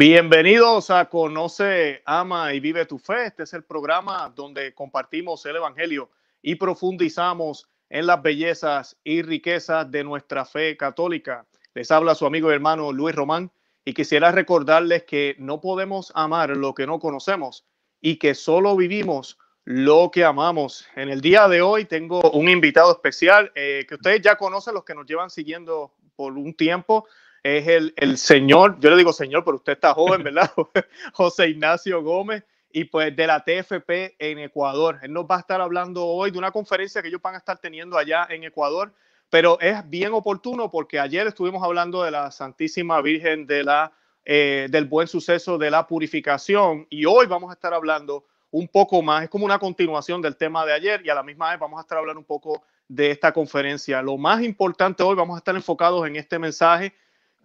Bienvenidos a Conoce, Ama y Vive tu Fe. Este es el programa donde compartimos el Evangelio y profundizamos en las bellezas y riquezas de nuestra fe católica. Les habla su amigo y hermano Luis Román y quisiera recordarles que no podemos amar lo que no conocemos y que solo vivimos lo que amamos. En el día de hoy tengo un invitado especial eh, que ustedes ya conocen, los que nos llevan siguiendo por un tiempo es el, el, señor, yo le digo señor, pero usted está joven, ¿verdad? José Ignacio Gómez, y pues de la TFP en Ecuador. Él nos va a estar hablando hoy de una conferencia que ellos van a estar teniendo allá en Ecuador, pero es bien oportuno porque ayer estuvimos hablando de la Santísima Virgen de la, eh, del buen suceso de la purificación y hoy vamos a estar hablando un poco más, es como una continuación del tema de ayer y a la misma vez vamos a estar hablando un poco de esta conferencia. Lo más importante hoy, vamos a estar enfocados en este mensaje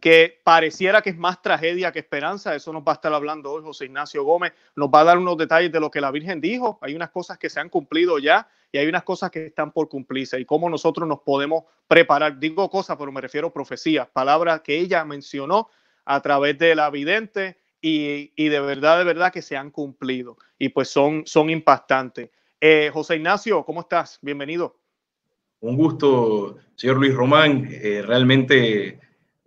que pareciera que es más tragedia que esperanza. Eso nos va a estar hablando hoy José Ignacio Gómez. Nos va a dar unos detalles de lo que la Virgen dijo. Hay unas cosas que se han cumplido ya y hay unas cosas que están por cumplirse y cómo nosotros nos podemos preparar. Digo cosas, pero me refiero a profecías, palabras que ella mencionó a través de la vidente y, y, de verdad, de verdad que se han cumplido y pues son, son impactantes. Eh, José Ignacio, ¿cómo estás? Bienvenido. Un gusto, señor Luis Román. Eh, realmente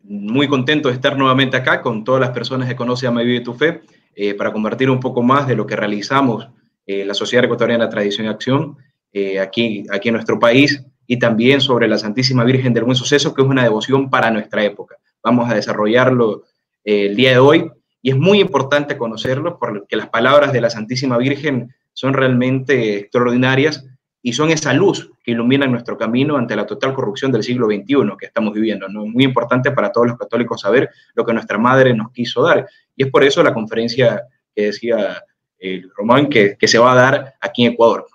muy contento de estar nuevamente acá con todas las personas que conocen a Vive tu Fe eh, para compartir un poco más de lo que realizamos eh, la Sociedad Ecuatoriana Tradición y Acción eh, aquí, aquí en nuestro país y también sobre la Santísima Virgen del Buen Suceso, que es una devoción para nuestra época. Vamos a desarrollarlo el día de hoy y es muy importante conocerlo porque las palabras de la Santísima Virgen son realmente extraordinarias y son esa luz que ilumina nuestro camino ante la total corrupción del siglo XXI que estamos viviendo. ¿no? Muy importante para todos los católicos saber lo que nuestra madre nos quiso dar. Y es por eso la conferencia que decía el eh, Román que, que, se va a dar aquí en Ecuador.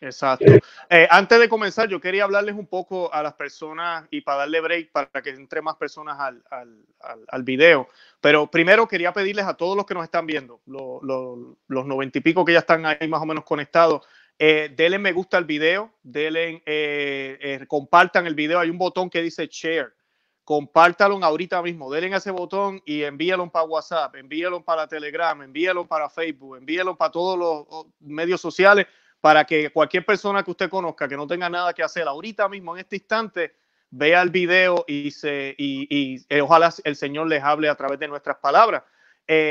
Exacto. Eh, antes de comenzar, yo quería hablarles un poco a las personas y para darle break para que entre más personas al, al, al, al video. Pero primero quería pedirles a todos los que nos están viendo, lo, lo, los noventa y pico que ya están ahí más o menos conectados, eh, denle me gusta al video, denle, eh, eh, compartan el video. Hay un botón que dice share. Compártalo ahorita mismo. Denle ese botón y envíalo para WhatsApp, envíalo para Telegram, envíalo para Facebook, envíalo para todos los medios sociales para que cualquier persona que usted conozca que no tenga nada que hacer ahorita mismo en este instante vea el video y, se, y, y ojalá el Señor les hable a través de nuestras palabras.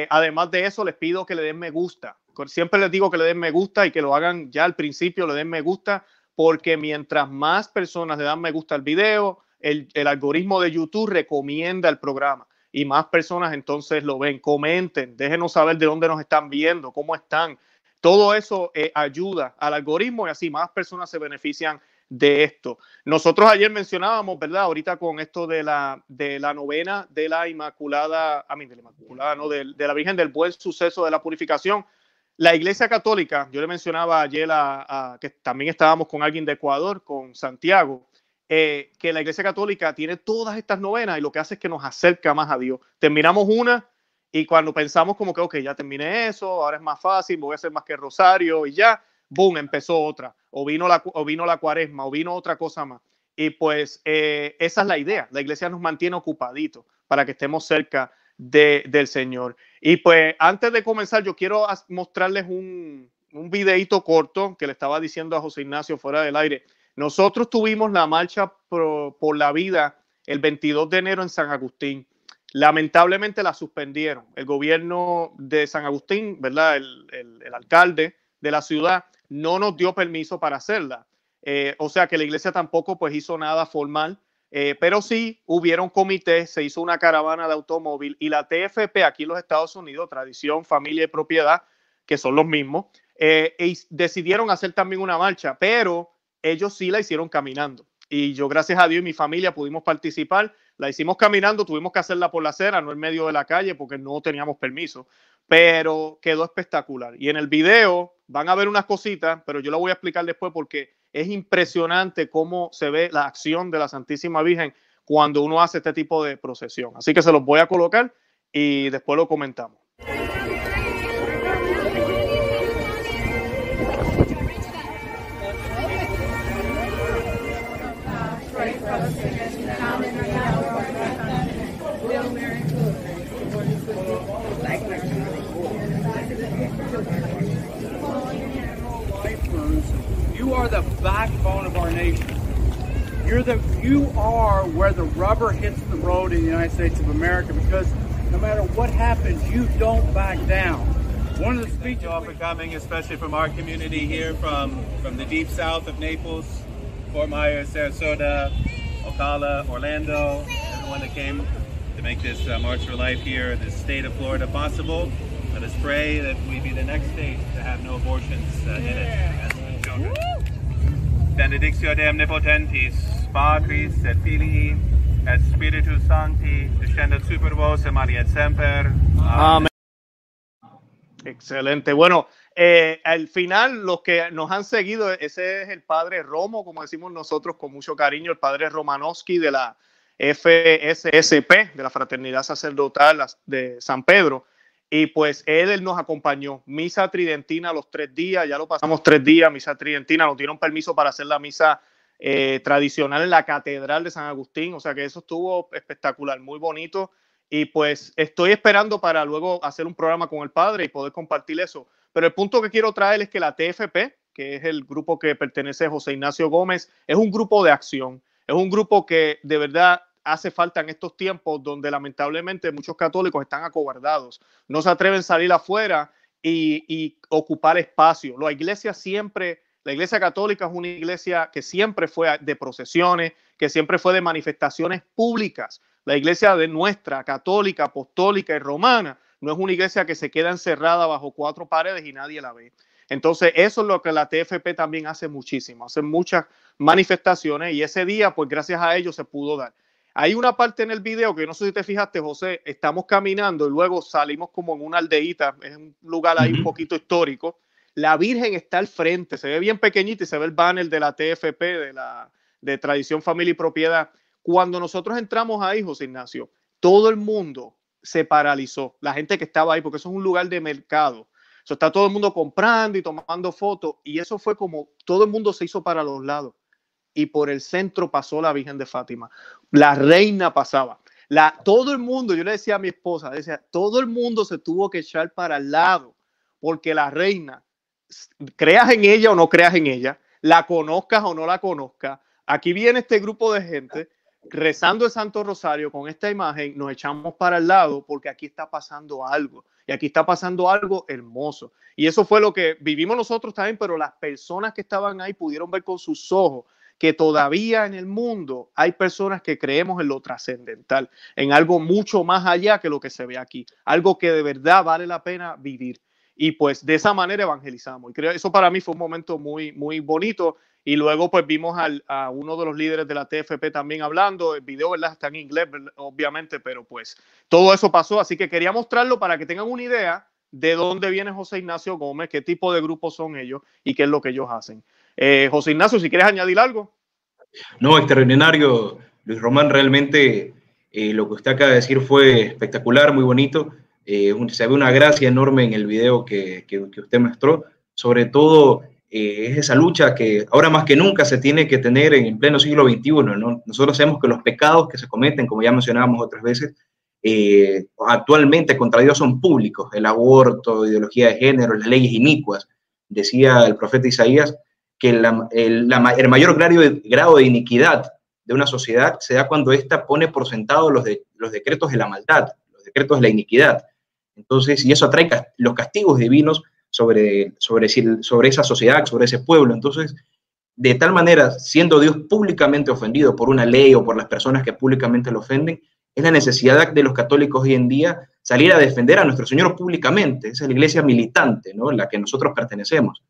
Además de eso, les pido que le den me gusta. Siempre les digo que le den me gusta y que lo hagan ya al principio, le den me gusta, porque mientras más personas le dan me gusta al video, el, algoritmo de YouTube recomienda el programa y más personas entonces lo ven. Comenten, déjenos saber de dónde nos están viendo, cómo están. Todo eso eh, ayuda al algoritmo y así más personas se benefician de esto. Nosotros ayer mencionábamos, ¿verdad? Ahorita con esto de la, de la novena de la Inmaculada, a mí, de la Inmaculada, ¿no? De, la Virgen del Buen Suceso de la Purificación. La Iglesia Católica, yo le mencionaba ayer a, que también estábamos con alguien de Ecuador, con Santiago, eh, que la Iglesia Católica tiene todas estas novenas y lo que hace es que nos acerca más a Dios. Terminamos una y cuando pensamos como que, ok, ya terminé eso, ahora es más fácil, voy a hacer más que Rosario y ya, boom, empezó otra, o vino la, o vino la cuaresma, o vino otra cosa más. Y pues eh, esa es la idea, la iglesia nos mantiene ocupaditos para que estemos cerca de, del Señor. Y pues antes de comenzar, yo quiero mostrarles un, un corto que le estaba diciendo a José Ignacio fuera del aire. Nosotros tuvimos la marcha por, por la vida el 22 de enero en San Agustín. Lamentablemente la suspendieron. El gobierno de San Agustín, ¿verdad? El, el, el alcalde de la ciudad no nos dio permiso para hacerla. Eh, o sea que la iglesia tampoco pues hizo nada formal, eh, pero sí hubieron comités, se hizo una caravana de automóvil y la TFP aquí en los Estados Unidos, Tradición, Familia y Propiedad, que son los mismos, eh, decidieron hacer también una marcha, pero ellos sí la hicieron caminando. Y yo, gracias a Dios y mi familia, pudimos participar. La hicimos caminando, tuvimos que hacerla por la acera, no en medio de la calle, porque no teníamos permiso pero quedó espectacular. Y en el video van a ver unas cositas, pero yo lo voy a explicar después porque es impresionante cómo se ve la acción de la Santísima Virgen cuando uno hace este tipo de procesión. Así que se los voy a colocar y después lo comentamos. The backbone of our nation. You're the, you are where the rubber hits the road in the United States of America because no matter what happens, you don't back down. One of the speeches. Thank you all for coming, especially from our community here from, from the deep south of Naples, Fort Myers, Sarasota, Ocala, Orlando, everyone that came to make this uh, March for Life here, in this state of Florida possible. Let us pray that we be the next state to have no abortions uh, in it as children. Benedictio de omnipotentis, Patris et Filii et Spiritus Sancti, descendat super vos et Maria semper. Amén. Excelente. Bueno, eh, al final, los que nos han seguido, ese es el padre Romo, como decimos nosotros con mucho cariño, el padre Romanowski de la FSSP, de la Fraternidad Sacerdotal de San Pedro. Y pues él, nos acompañó. Misa tridentina los tres días, ya lo pasamos tres días, misa tridentina, nos dieron permiso para hacer la misa eh, tradicional en la Catedral de San Agustín, o sea que eso estuvo espectacular, muy bonito. Y pues estoy esperando para luego hacer un programa con el padre y poder compartir eso. Pero el punto que quiero traer es que la TFP, que es el grupo que pertenece a José Ignacio Gómez, es un grupo de acción. Es un grupo que de verdad hace falta en estos tiempos donde lamentablemente muchos católicos están acobardados, no se atreven a salir afuera y, ocupar espacio. La iglesia siempre, la iglesia católica es una iglesia que siempre fue de procesiones, que siempre fue de manifestaciones públicas. La iglesia de nuestra, católica, apostólica y romana, no es una iglesia que se queda encerrada bajo cuatro paredes y nadie la ve. Entonces, eso es lo que la TFP también hace muchísimo, hace muchas manifestaciones y ese día, pues gracias a ellos se pudo dar. Hay una parte en el video que no sé si te fijaste, José, estamos caminando y luego salimos como en una aldeíta, es un lugar ahí un poquito histórico. La Virgen está al frente, se ve bien pequeñita y se ve el banner de la TFP, de la de Tradición, Familia y Propiedad. Cuando nosotros entramos ahí, José Ignacio, todo el mundo se paralizó, la gente que estaba ahí, porque eso es un lugar de mercado. Eso está todo el mundo comprando y tomando fotos y eso fue como todo el mundo se hizo para los lados y por el centro pasó la Virgen de Fátima. La reina pasaba. La, todo el mundo, yo le decía a mi esposa, decía, todo el mundo se tuvo que echar para el lado porque la reina, creas en ella o no creas en ella, la conozcas o no la conozcas, aquí viene este grupo de gente rezando el Santo Rosario con esta imagen, nos echamos para el lado porque aquí está pasando algo. Y aquí está pasando algo hermoso. Y eso fue lo que vivimos nosotros también, pero las personas que estaban ahí pudieron ver con sus ojos que todavía en el mundo hay personas que creemos en lo trascendental, en algo mucho más allá que lo que se ve aquí, algo que de verdad vale la pena vivir. Y pues de esa manera evangelizamos. Y creo eso para mí fue un momento muy, muy bonito. Y luego pues vimos a uno de los líderes de la TFP también hablando. El video está en inglés, obviamente, pero pues todo eso pasó. Así que quería mostrarlo para que tengan una idea de dónde viene José Ignacio Gómez, qué tipo de grupos son ellos y qué es lo que ellos hacen. Eh, José Ignacio, si quieres añadir algo. No, extraordinario, Luis Román, realmente eh, lo que usted acaba de decir fue espectacular, muy bonito. Eh, se ve una gracia enorme en el video que, que, usted mostró, sobre todo eh, es esa lucha que ahora más que nunca se tiene que tener en el pleno siglo XXI. ¿no? Nosotros sabemos que los pecados que se cometen, como ya mencionábamos otras veces, eh, actualmente contra Dios son públicos, el aborto, ideología de género, las leyes inicuas. Decía el profeta Isaías, que la, el, la, el, mayor grado de, iniquidad de una sociedad se da cuando ésta pone por sentado los, los decretos de la maldad, los decretos de la iniquidad. Entonces, y eso atrae los castigos divinos sobre, sobre, sobre esa sociedad, sobre ese pueblo. Entonces, de tal manera, siendo Dios públicamente ofendido por una ley o por las personas que públicamente lo ofenden, es la necesidad de los católicos hoy en día salir a defender a nuestro Señor públicamente. Esa es la iglesia militante, ¿no? En la que nosotros pertenecemos.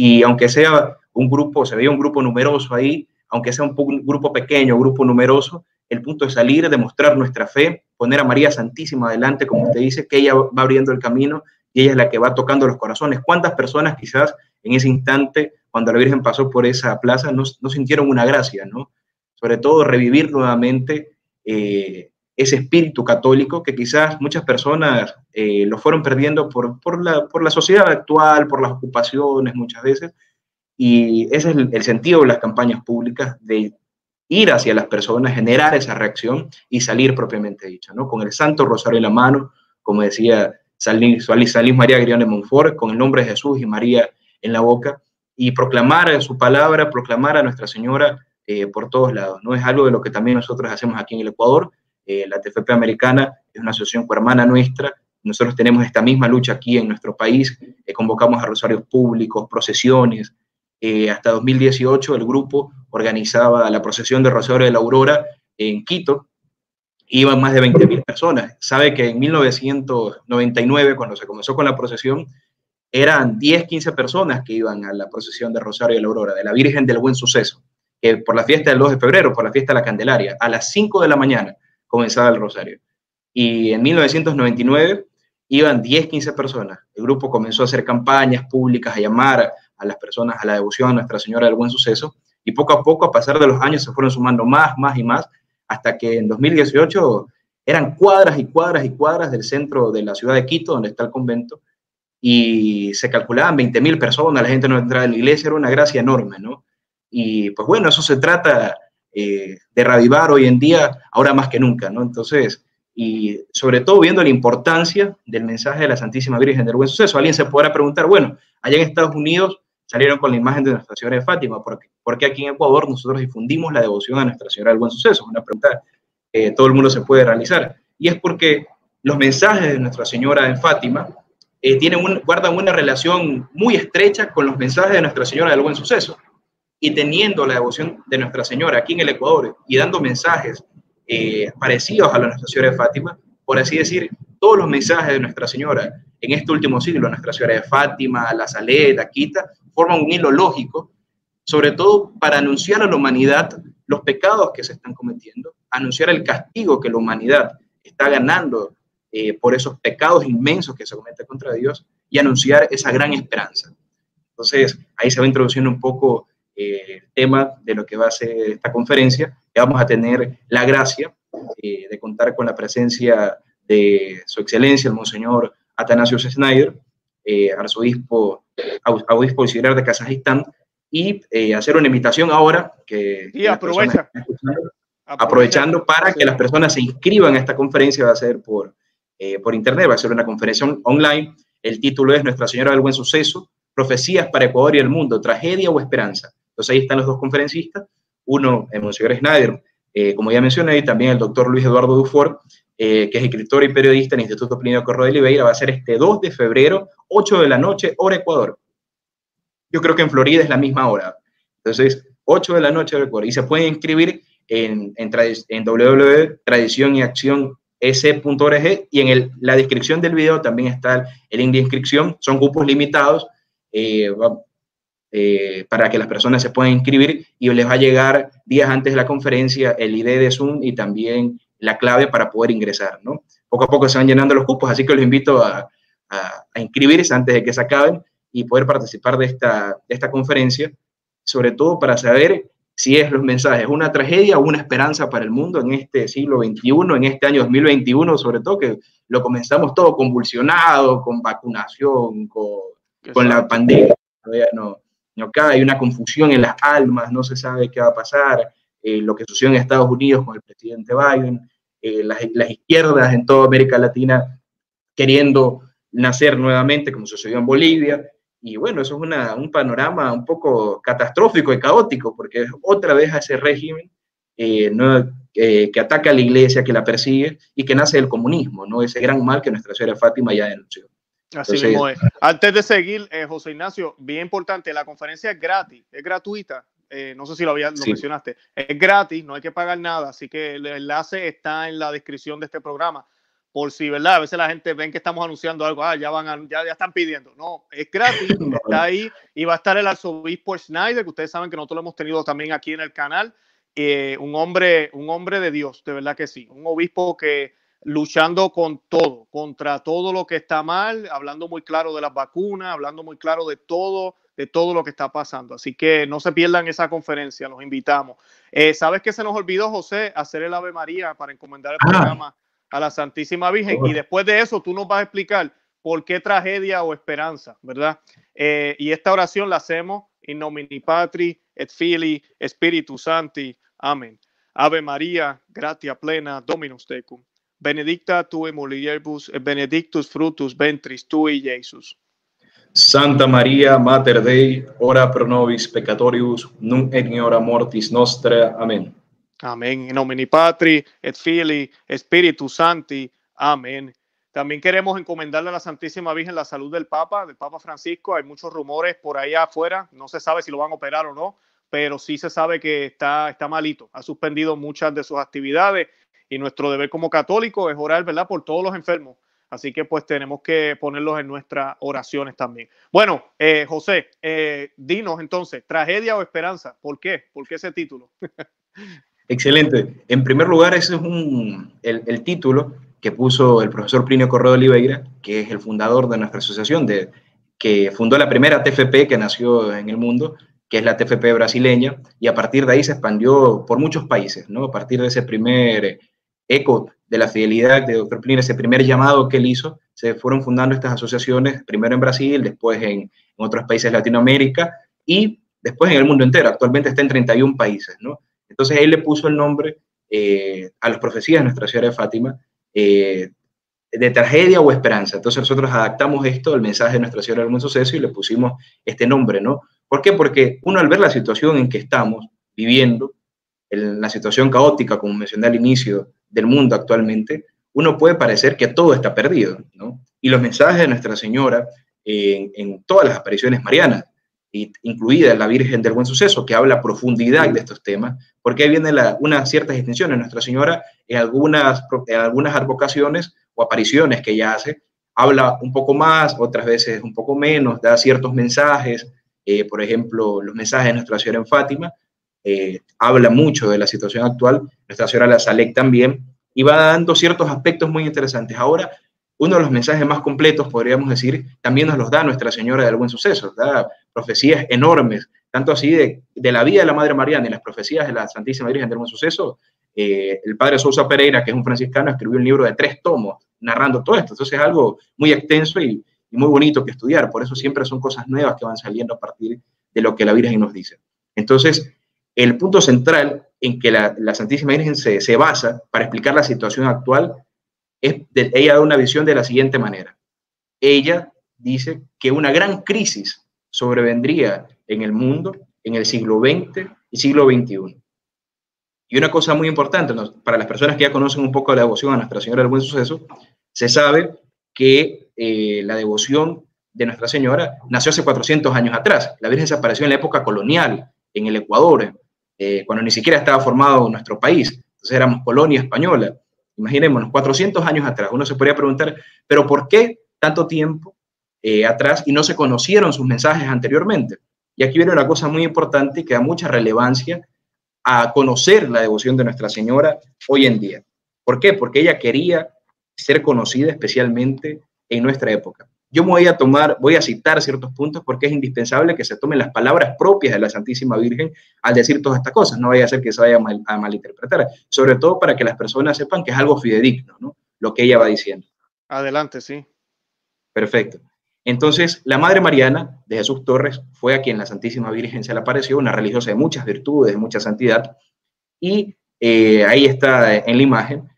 Y aunque sea un grupo, se veía un grupo numeroso ahí, aunque sea un, grupo pequeño, grupo numeroso, el punto es salir, demostrar nuestra fe, poner a María Santísima adelante, como usted dice, que ella va abriendo el camino y ella es la que va tocando los corazones. ¿Cuántas personas quizás en ese instante, cuando la Virgen pasó por esa plaza, no, no sintieron una gracia, ¿no? Sobre todo revivir nuevamente eh, ese espíritu católico que quizás muchas personas eh, lo fueron perdiendo por, por, la, por, la, sociedad actual, por las ocupaciones muchas veces. Y ese es el, sentido de las campañas públicas, de ir hacia las personas, generar esa reacción y salir propiamente dicho, ¿no? Con el Santo Rosario en la mano, como decía Salís, Salís María Grión de Montfort, con el nombre de Jesús y María en la boca, y proclamar su palabra, proclamar a Nuestra Señora eh, por todos lados. ¿no? Es algo de lo que también nosotros hacemos aquí en el Ecuador. Eh, la TFP americana es una asociación hermana nuestra. Nosotros tenemos esta misma lucha aquí en nuestro país. Eh, convocamos a rosarios públicos, procesiones. hasta 2018 el grupo organizaba la procesión de Rosario de la Aurora en Quito. Iban más de 20.000 personas. Sabe que en 1999, cuando se comenzó con la procesión, eran 10, 15 personas que iban a la procesión de Rosario de la Aurora, de la Virgen del Buen Suceso que por la fiesta del 2 de febrero, por la fiesta de la Candelaria, a las 5 de la mañana comenzaba el rosario. Y en 1999 iban 10, 15 personas. El grupo comenzó a hacer campañas públicas, a llamar a las personas a la devoción a Nuestra Señora del Buen Suceso. Y poco a poco, a pasar de los años, se fueron sumando más, más y más, hasta que en 2018 eran cuadras y cuadras y cuadras del centro de la ciudad de Quito, donde está el convento, y se calculaban 20.000 personas, la gente no entraba en la iglesia, era una gracia enorme, ¿no? Y pues bueno, eso se trata eh, de reavivar hoy en día, ahora más que nunca, ¿no? Entonces, y sobre todo viendo la importancia del mensaje de la Santísima Virgen del Buen Suceso, alguien se podrá preguntar, bueno, allá en Estados Unidos salieron con la imagen de Nuestra Señora de Fátima, ¿por qué, porque aquí en Ecuador nosotros difundimos la devoción a Nuestra Señora del Buen Suceso? Una pregunta que todo el mundo se puede realizar. Y es porque los mensajes de Nuestra Señora de Fátima eh, tienen guardan una relación muy estrecha con los mensajes de Nuestra Señora del Buen Suceso y teniendo la devoción de Nuestra Señora aquí en el Ecuador y dando mensajes eh, parecidos a la Nuestra Señora de Fátima, por así decir, todos los mensajes de Nuestra Señora en este último siglo, Nuestra Señora de Fátima, la Saleta, Quita, forman un hilo lógico, sobre todo para anunciar a la humanidad los pecados que se están cometiendo, anunciar el castigo que la humanidad está ganando eh, por esos pecados inmensos que se cometen contra Dios y anunciar esa gran esperanza. Entonces, ahí se va introduciendo un poco eh, tema de lo que va a ser esta conferencia, que vamos a tener la gracia eh, de contar con la presencia de su excelencia, el monseñor Atanasio Schneider, eh, arzobispo, obispo auxiliar de Kazajistán, y hacer una invitación ahora que... Y aprovecha. Aprovechando para que las personas se inscriban a esta conferencia, va a ser por, por internet, va a ser una conferencia online. El título es Nuestra Señora del Buen Suceso, Profecías para Ecuador y el Mundo, Tragedia o Esperanza. Entonces ahí están los dos conferencistas, uno, el Monseñor Schneider, eh, como ya mencioné, y también el doctor Luis Eduardo Dufour, eh, que es escritor y periodista en el Instituto Plinio Corro de Oliveira, va a ser este 2 de febrero, 8 de la noche, hora Ecuador. Yo creo que en Florida es la misma hora. Entonces, 8 de la noche, hora Ecuador. Y se pueden inscribir en, en, en y en la descripción del video también está el link de inscripción. Son cupos limitados. Eh, eh, para que las personas se puedan inscribir y les va a llegar días antes de la conferencia el ID de Zoom y también la clave para poder ingresar, ¿no? Poco a poco se van llenando los cupos, así que los invito a, a, inscribirse antes de que se acaben y poder participar de esta, de esta conferencia, sobre todo para saber si es los mensajes una tragedia o una esperanza para el mundo en este siglo XXI, en este año 2021, sobre todo que lo comenzamos todo convulsionado, con vacunación, con, con la pandemia, todavía no, acá hay una confusión en las almas, no se sabe qué va a pasar, eh, lo que sucedió en Estados Unidos con el presidente Biden, eh, las, izquierdas en toda América Latina queriendo nacer nuevamente, como sucedió en Bolivia. Y bueno, eso es un panorama un poco catastrófico y caótico, porque otra vez a ese régimen eh, que ataca a la iglesia, que la persigue y que nace del comunismo, ¿no? ese gran mal que nuestra señora Fátima ya denunció. Así mismo es. Antes de seguir, eh, José Ignacio, bien importante, la conferencia es gratis, es gratuita. Eh, no sé si lo, había, lo mencionaste. Es gratis, no hay que pagar nada, así que el enlace está en la descripción de este programa. Por si, ¿verdad? A veces la gente ven que estamos anunciando algo, ah, ya van ya, ya están pidiendo. No, es gratis, está ahí y va a estar el arzobispo Schneider, que ustedes saben que nosotros lo hemos tenido también aquí en el canal. Eh, un hombre, un hombre de Dios, de verdad que sí, un obispo que luchando con todo, contra todo lo que está mal, hablando muy claro de las vacunas, hablando muy claro de todo, de todo lo que está pasando. Así que no se pierdan esa conferencia, los invitamos. Eh, ¿Sabes que se nos olvidó, José, hacer el Ave María para encomendar el ah. programa a la Santísima Virgen? Y después de eso, tú nos vas a explicar por qué tragedia o esperanza, ¿verdad? Eh, y esta oración la hacemos in nomini Patri et Fili Spiritus Santi. Amén. Ave María, gratia plena, Dominus tecum benedicta tu mulieribus et benedictus frutus ventris tui, Jesus. Santa María, Mater Dei, ora pro nobis peccatorius, nunc et in hora mortis nostra. Amén. Amén. En nomine Patri, et Filii, Spiritus Santi. Amén. También queremos encomendarle a la Santísima Virgen la salud del Papa, del Papa Francisco. Hay muchos rumores por ahí afuera. No se sabe si lo van a operar o no, pero sí se sabe que está, está malito. Ha suspendido muchas de sus actividades y nuestro deber como católico es orar, ¿verdad?, por todos los enfermos. Así que pues tenemos que ponerlos en nuestras oraciones también. Bueno, eh, José, eh, dinos entonces, tragedia o esperanza, ¿por qué? ¿Por qué ese título? Excelente. En primer lugar, ese es un, el, el, título que puso el profesor Plinio Correo de Oliveira, que es el fundador de nuestra asociación, de, que fundó la primera TFP que nació en el mundo, que es la TFP brasileña, y a partir de ahí se expandió por muchos países, ¿no? A partir de ese primer eco de la fidelidad de Dr. Plin, ese primer llamado que él hizo, se fueron fundando estas asociaciones, primero en Brasil, después en, otros países de Latinoamérica y después en el mundo entero. Actualmente está en 31 países, ¿no? Entonces él le puso el nombre eh, a las profecías de Nuestra Señora de Fátima eh, de tragedia o esperanza. Entonces nosotros adaptamos esto al mensaje de Nuestra Señora del Buen Suceso y le pusimos este nombre, ¿no? ¿Por qué? Porque uno al ver la situación en que estamos viviendo, en la situación caótica, como mencioné al inicio, del mundo actualmente, uno puede parecer que todo está perdido, ¿no? Y los mensajes de Nuestra Señora en, en todas las apariciones marianas, incluida la Virgen del Buen Suceso, que habla a profundidad de estos temas, porque ahí viene la, unas ciertas distinciones. Nuestra Señora, en algunas, en algunas advocaciones o apariciones que ella hace, habla un poco más, otras veces un poco menos, da ciertos mensajes, eh, por ejemplo, los mensajes de Nuestra Señora en Fátima, eh, habla mucho de la situación actual, Nuestra Señora la Salek también, y va dando ciertos aspectos muy interesantes. Ahora, uno de los mensajes más completos, podríamos decir, también nos los da Nuestra Señora del Buen Suceso, da profecías enormes, tanto así de, de, la vida de la Madre Mariana y las profecías de la Santísima Virgen del Buen Suceso. Eh, el padre Sousa Pereira, que es un franciscano, escribió un libro de tres tomos narrando todo esto. Entonces es algo muy extenso y muy bonito que estudiar. Por eso siempre son cosas nuevas que van saliendo a partir de lo que la Virgen nos dice. Entonces, el punto central en que la, Santísima Virgen se, se, basa para explicar la situación actual es, de, ella da una visión de la siguiente manera. Ella dice que una gran crisis sobrevendría en el mundo en el siglo XX y siglo XXI. Y una cosa muy importante, para las personas que ya conocen un poco la devoción a Nuestra Señora del Buen Suceso, se sabe que eh, la devoción de Nuestra Señora nació hace 400 años atrás. La Virgen se apareció en la época colonial, en el Ecuador, eh, cuando ni siquiera estaba formado nuestro país. Entonces éramos colonia española. Imaginémonos, 400 años atrás. Uno se podría preguntar, ¿pero por qué tanto tiempo eh, atrás y no se conocieron sus mensajes anteriormente? Y aquí viene una cosa muy importante que da mucha relevancia a conocer la devoción de Nuestra Señora hoy en día. ¿Por qué? Porque ella quería ser conocida especialmente en nuestra época. Yo me voy a tomar, voy a citar ciertos puntos porque es indispensable que se tomen las palabras propias de la Santísima Virgen al decir todas estas cosas. No vaya a ser que se vaya a, mal, a malinterpretar, sobre todo para que las personas sepan que es algo fidedigno, ¿no? Lo que ella va diciendo. Adelante, sí. Perfecto. Entonces, la Madre Mariana de Jesús Torres fue a quien la Santísima Virgen se le apareció, una religiosa de muchas virtudes, de mucha santidad, y eh, ahí está en la imagen.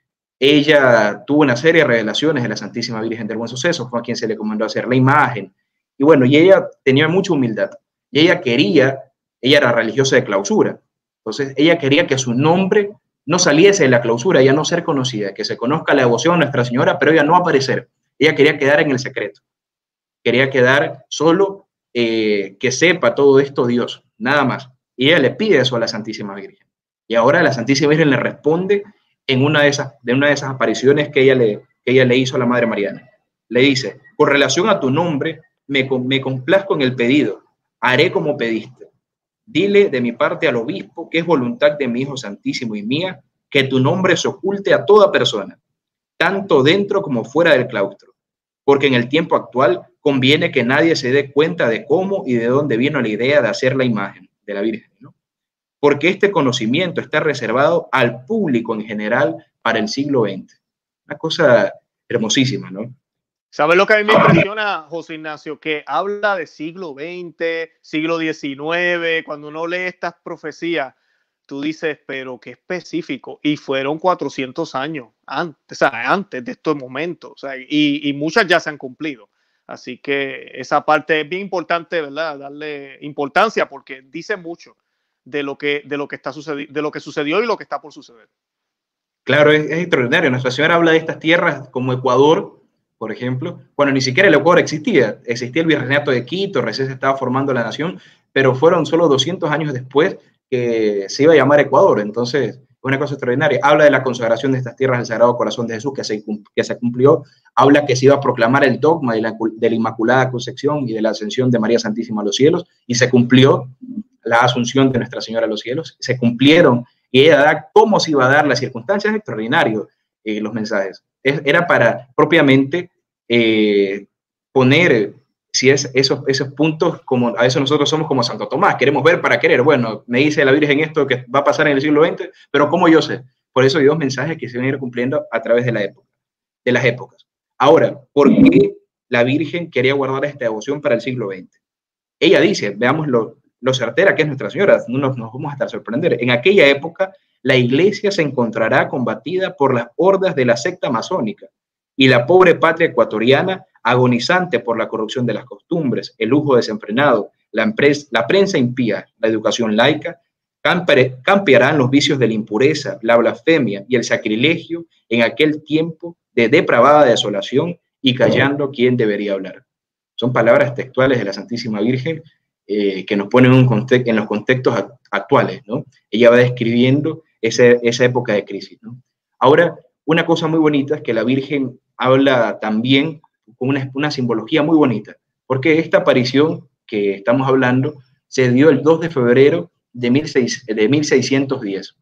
Ella tuvo una serie de revelaciones de la Santísima Virgen del Buen Suceso, fue a quien se le comandó hacer la imagen. Y bueno, y ella tenía mucha humildad. Y ella quería, ella era religiosa de clausura. Entonces, ella quería que su nombre no saliese de la clausura, ella no ser conocida, que se conozca la devoción a Nuestra Señora, pero ella no aparecer. Ella quería quedar en el secreto. Quería quedar solo eh, que sepa todo esto Dios, nada más. Y ella le pide eso a la Santísima Virgen. Y ahora la Santísima Virgen le responde en una de esas, de una de esas apariciones que ella, le, que ella le hizo a la Madre Mariana. Le dice, con relación a tu nombre, me, me complazco en el pedido, haré como pediste. Dile de mi parte al obispo que es voluntad de mi Hijo Santísimo y mía que tu nombre se oculte a toda persona, tanto dentro como fuera del claustro, porque en el tiempo actual conviene que nadie se dé cuenta de cómo y de dónde vino la idea de hacer la imagen de la Virgen. Porque este conocimiento está reservado al público en general para el siglo XX. Una cosa hermosísima, ¿no? ¿Sabes lo que a mí me impresiona, José Ignacio? Que habla de siglo XX, siglo XIX, cuando uno lee estas profecías, tú dices, pero qué específico. Y fueron 400 años antes, o sea, antes de estos momentos, o sea, y, y muchas ya se han cumplido. Así que esa parte es bien importante, ¿verdad? Darle importancia porque dice mucho de lo que, de lo que, está de lo que sucedió y lo que está por suceder. Claro, es, extraordinario. Nuestra Señora habla de estas tierras como Ecuador, por ejemplo, cuando ni siquiera el Ecuador existía. Existía el virreinato de Quito, recién se estaba formando la nación, pero fueron solo 200 años después que se iba a llamar Ecuador. Entonces, una cosa extraordinaria. Habla de la consagración de estas tierras al Sagrado Corazón de Jesús que se, que se cumplió. Habla que se iba a proclamar el dogma de la, de la Inmaculada Concepción y de la ascensión de María Santísima a los cielos y se cumplió la asunción de Nuestra Señora a los cielos. Se cumplieron y ella da cómo se iba a dar las circunstancias extraordinarios eh, los mensajes. era para propiamente eh, poner si es esos, esos puntos, como a eso nosotros somos como Santo Tomás, queremos ver para querer. Bueno, me dice la Virgen esto que va a pasar en el siglo XX, pero ¿cómo yo sé? Por eso hay dos mensajes que se van a ir cumpliendo a través de la época, de las épocas. Ahora, ¿por qué la Virgen quería guardar esta devoción para el siglo XX? Ella dice, veamos lo, certera que es Nuestra Señora, no nos, nos vamos a estar sorprender. En aquella época, la iglesia se encontrará combatida por las hordas de la secta masónica y la pobre patria ecuatoriana agonizante por la corrupción de las costumbres, el lujo desenfrenado, la, la prensa impía, la educación laica, campearán los vicios de la impureza, la blasfemia y el sacrilegio en aquel tiempo de depravada desolación y callando quien debería hablar. Son palabras textuales de la Santísima Virgen eh, que nos ponen en los contextos actuales. ¿no? Ella va describiendo esa época de crisis. Ahora, una cosa muy bonita es que la Virgen habla también con una, simbología muy bonita, porque esta aparición que estamos hablando se dio el 2 de febrero de, 1610,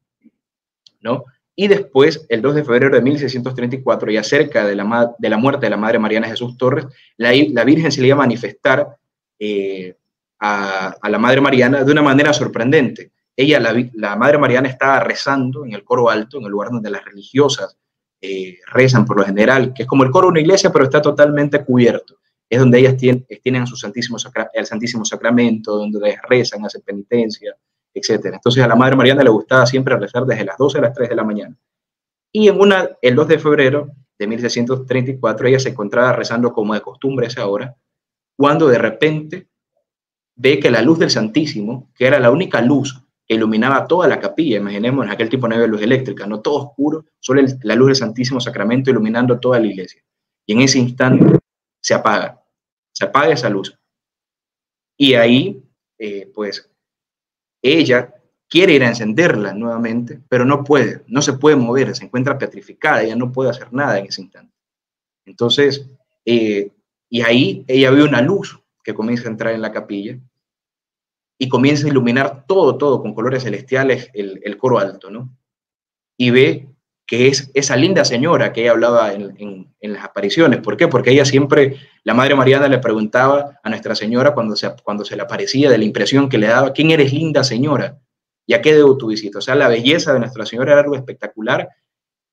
¿no? Y después, el 2 de febrero de 1634, ya cerca de la, de la muerte de la Madre Mariana Jesús Torres, la, Virgen se le iba a manifestar eh, a, la Madre Mariana de una manera sorprendente. Ella, la, la, Madre Mariana, estaba rezando en el coro alto, en el lugar donde las religiosas eh, rezan por lo general, que es como el coro de una iglesia, pero está totalmente cubierto. Es donde ellas tienen, tienen su Santísimo el Santísimo Sacramento, donde rezan, hacen penitencia, etc. Entonces a la Madre Mariana le gustaba siempre rezar desde las 12 a las 3 de la mañana. Y en una, el 2 de febrero de 1634, ella se encontraba rezando como de costumbre a esa hora, cuando de repente ve que la luz del Santísimo, que era la única luz iluminaba toda la capilla. Imaginemos, en aquel tiempo no había luz eléctrica, no todo oscuro, solo la luz del Santísimo Sacramento iluminando toda la iglesia. Y en ese instante se apaga, se apaga esa luz. Y ahí, eh, pues, ella quiere ir a encenderla nuevamente, pero no puede, no se puede mover, se encuentra petrificada, ella no puede hacer nada en ese instante. Entonces, eh, y ahí ella ve una luz comienza a entrar en la capilla y comienza a iluminar todo, todo con colores celestiales el, coro alto, ¿no? Y ve que es esa linda señora que ella hablaba en, las apariciones. ¿Por qué? Porque ella siempre, la Madre Mariana le preguntaba a Nuestra Señora cuando se, cuando se le aparecía, de la impresión que le daba, ¿quién eres linda señora? ¿Y a qué debo tu visita? O sea, la belleza de Nuestra Señora era algo espectacular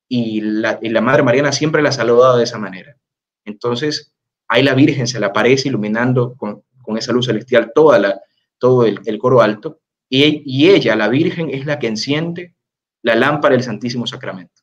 y la, y la Madre Mariana siempre la saludaba de esa manera. Entonces, ahí la Virgen se le aparece iluminando con, con esa luz celestial toda la, todo el, coro alto, y, ella, la Virgen, es la que enciende la lámpara del Santísimo Sacramento.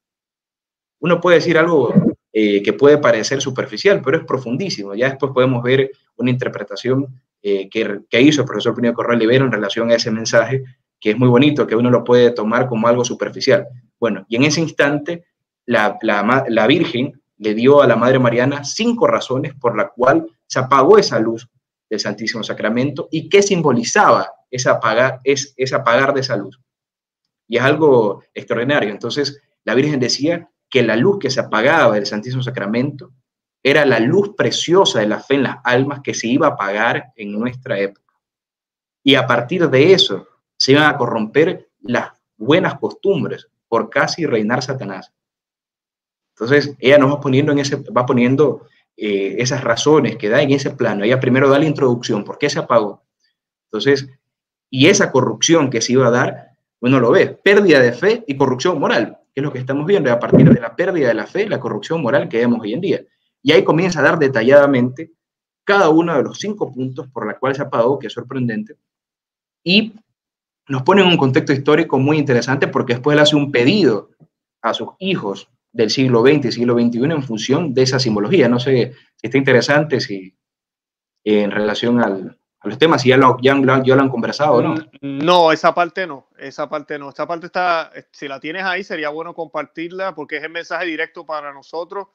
Uno puede decir algo eh, que puede parecer superficial, pero es profundísimo. Ya después podemos ver una interpretación eh, que, hizo el profesor Pino Corral Libero en relación a ese mensaje, que es muy bonito, que uno lo puede tomar como algo superficial. Bueno, y en ese instante, la, la Virgen le dio a la Madre Mariana cinco razones por la cual se apagó esa luz del Santísimo Sacramento y qué simbolizaba ese apagar, es, ese apagar de esa luz. Y es algo extraordinario. Entonces, la Virgen decía que la luz que se apagaba del Santísimo Sacramento era la luz preciosa de la fe en las almas que se iba a apagar en nuestra época. Y a partir de eso se iban a corromper las buenas costumbres por casi reinar Satanás. Entonces, ella nos va poniendo en ese, va poniendo eh, esas razones que da en ese plano. Ella primero da la introducción, ¿por qué se apagó? Entonces, y esa corrupción que se iba a dar, uno lo ve, pérdida de fe y corrupción moral, que es lo que estamos viendo, a partir de la pérdida de la fe, la corrupción moral que vemos hoy en día. Y ahí comienza a dar detalladamente cada uno de los cinco puntos por la cual se apagó, que es sorprendente, y nos pone en un contexto histórico muy interesante porque después él hace un pedido a sus hijos del siglo XX y siglo XXI en función de esa simbología. No sé si está interesante, si, en relación al, a los temas, si ya lo, ya, lo han conversado, ¿no? No, esa parte no, esa parte no. Esta parte está, si la tienes ahí, sería bueno compartirla porque es el mensaje directo para nosotros.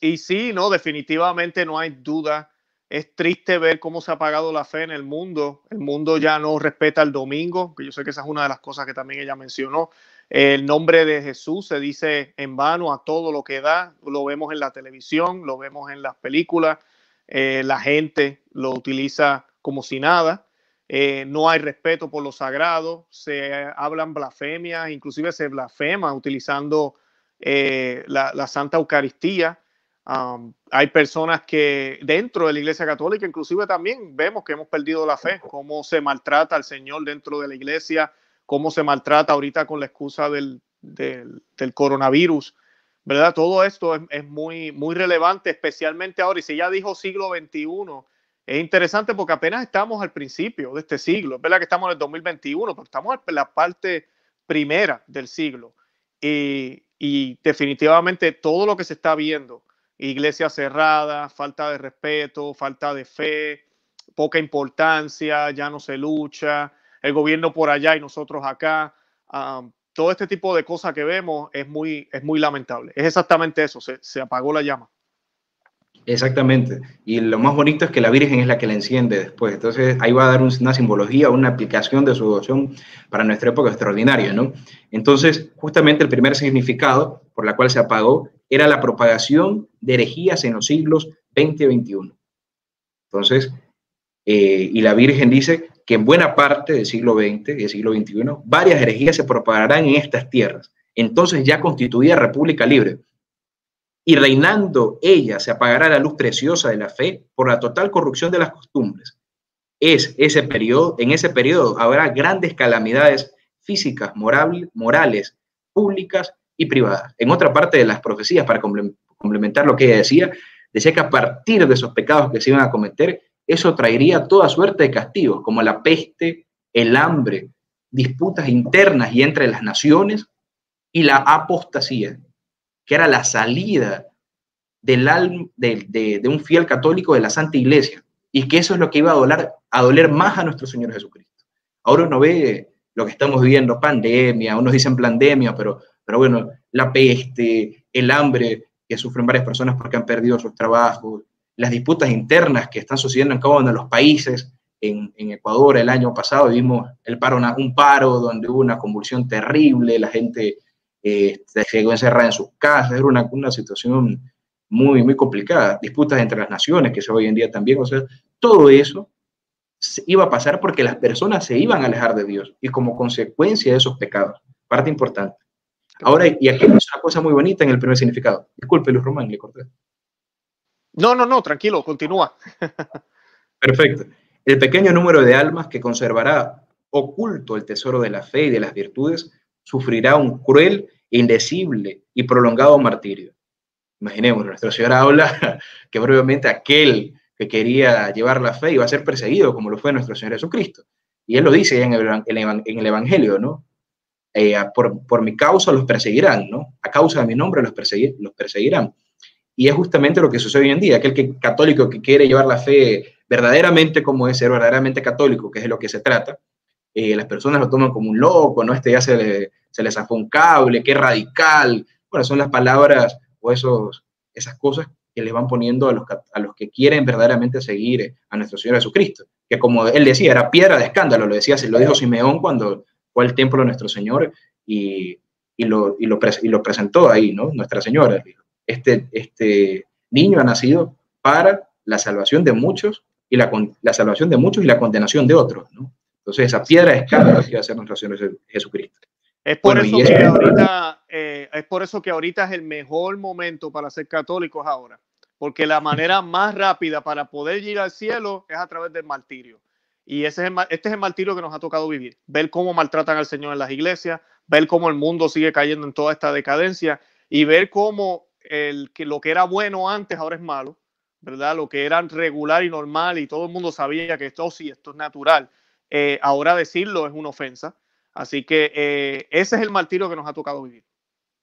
y sí, no, definitivamente no hay duda. Es triste ver cómo se ha apagado la fe en el mundo. El mundo ya no respeta el domingo, que yo sé que esa es una de las cosas que también ella mencionó. El nombre de Jesús se dice en vano a todo lo que da. Lo vemos en la televisión, lo vemos en las películas. Eh, la gente lo utiliza como si nada. Eh, no hay respeto por lo sagrado, se hablan blasfemias, inclusive se blasfema utilizando eh, la, Santa Eucaristía. Um, hay personas que dentro de la Iglesia Católica, inclusive también vemos que hemos perdido la fe, cómo se maltrata al Señor dentro de la Iglesia, cómo se maltrata ahorita con la excusa del, del, del coronavirus. ¿verdad? Todo esto es, muy, muy relevante, especialmente ahora. Y si ya dijo siglo XXI, es interesante porque apenas estamos al principio de este siglo. Es verdad que estamos en el 2021, pero estamos en la parte primera del siglo. Y, y definitivamente todo lo que se está viendo, iglesia cerrada, falta de respeto, falta de fe, poca importancia, ya no se lucha, el gobierno por allá y nosotros acá. Todo este tipo de cosas que vemos es muy, es muy lamentable. Es exactamente eso, se, apagó la llama. Exactamente. Y lo más bonito es que la Virgen es la que la enciende después. Entonces ahí va a dar una simbología, una aplicación de su devoción para nuestra época extraordinaria, ¿no? Entonces, justamente el primer significado por la cual se apagó era la propagación de herejías en los siglos 20 y 21. Entonces, eh, y la Virgen dice, que en buena parte del siglo XX y del siglo XXI varias herejías se propagarán en estas tierras, entonces ya constituida república libre. Y reinando ella se apagará la luz preciosa de la fe por la total corrupción de las costumbres. Es ese periodo, en ese periodo habrá grandes calamidades físicas, morales, públicas y privadas. En otra parte de las profecías, para complementar lo que ella decía, decía que a partir de esos pecados que se iban a cometer, eso traería toda suerte de castigos, como la peste, el hambre, disputas internas y entre las naciones, y la apostasía, que era la salida del de, un fiel católico de la Santa Iglesia, y que eso es lo que iba a doler, a doler más a nuestro Señor Jesucristo. Ahora uno ve lo que estamos viviendo, pandemia, unos dicen pandemia, pero, pero bueno, la peste, el hambre que sufren varias personas porque han perdido sus trabajos, las disputas internas que están sucediendo en cada uno de los países. En, Ecuador el año pasado vimos el paro, un paro donde hubo una convulsión terrible, la gente eh, se llegó encerrada en sus casas, era una, una situación muy, muy complicada. Disputas entre las naciones, que se hoy en día también, o sea, todo eso iba a pasar porque las personas se iban a alejar de Dios y como consecuencia de esos pecados. Parte importante. Ahora, y aquí hay una cosa muy bonita en el primer significado. Disculpe, Luis Román, le corté. No, no, no, tranquilo, continúa. Perfecto. El pequeño número de almas que conservará oculto el tesoro de la fe y de las virtudes sufrirá un cruel, indecible y prolongado martirio. Imaginemos, Nuestra Señora habla que brevemente aquel que quería llevar la fe iba a ser perseguido, como lo fue nuestro Señor Jesucristo. Y él lo dice en el, Evangelio, ¿no? Eh, por, por, mi causa los perseguirán, ¿no? A causa de mi nombre los perseguirán. Y es justamente lo que sucede hoy en día. Aquel que, católico que quiere llevar la fe verdaderamente como es ser verdaderamente católico, que es de lo que se trata, eh, las personas lo toman como un loco, ¿no? Este ya se le, se le zafó un cable, qué radical. Bueno, son las palabras o esos, esas cosas que le van poniendo a los, a los que quieren verdaderamente seguir a nuestro Señor Jesucristo. Que como él decía, era piedra de escándalo, lo decía, se lo dijo Simeón cuando fue al templo de nuestro Señor y, y, lo, y, lo, y lo presentó ahí, ¿no? Nuestra Señora. Este, este niño ha nacido para la salvación de muchos y la, la salvación de muchos y la condenación de otros, ¿no? Entonces esa piedra de escándalo que va a ser nuestro Señor Jesucristo. Es por, eso que ahorita, eh, es por eso que ahorita es el mejor momento para ser católicos ahora, porque la manera más rápida para poder ir al cielo es a través del martirio. Y ese es este es el martirio que nos ha tocado vivir, ver cómo maltratan al Señor en las iglesias, ver cómo el mundo sigue cayendo en toda esta decadencia y ver cómo el, que lo que era bueno antes ahora es malo, ¿verdad? Lo que era regular y normal y todo el mundo sabía que esto sí, esto es natural. Eh, ahora decirlo es una ofensa. Así que eh, ese es el martirio que nos ha tocado vivir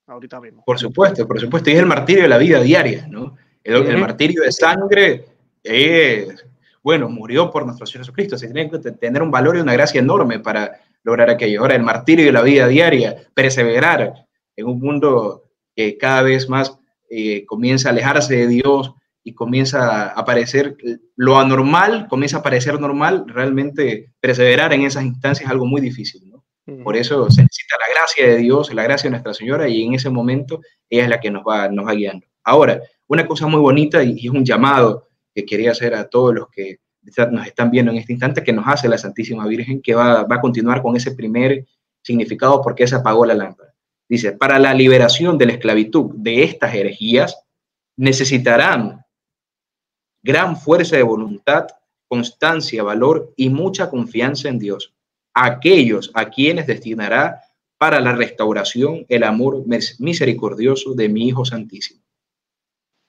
ahorita mismo. Por supuesto, por supuesto. Y es el martirio de la vida diaria, ¿no? El, martirio de sangre es, bueno, murió por nuestro Señor Jesucristo. Se tiene que tener un valor y una gracia enorme para lograr aquello. Ahora, el martirio de la vida diaria, perseverar en un mundo que cada vez más eh, comienza a alejarse de Dios y comienza a aparecer lo anormal, comienza a parecer normal, realmente perseverar en esas instancias es algo muy difícil. ¿no? Por eso se necesita la gracia de Dios, la gracia de Nuestra Señora, y en ese momento ella es la que nos va, nos va guiando. Ahora, una cosa muy bonita y, y es un llamado que quería hacer a todos los que nos están viendo en este instante, que nos hace la Santísima Virgen, que va, va a continuar con ese primer significado porque se apagó la lámpara. Dice, para la liberación de la esclavitud de estas herejías, necesitarán gran fuerza de voluntad, constancia, valor y mucha confianza en Dios, aquellos a quienes destinará para la restauración el amor misericordioso de mi Hijo Santísimo.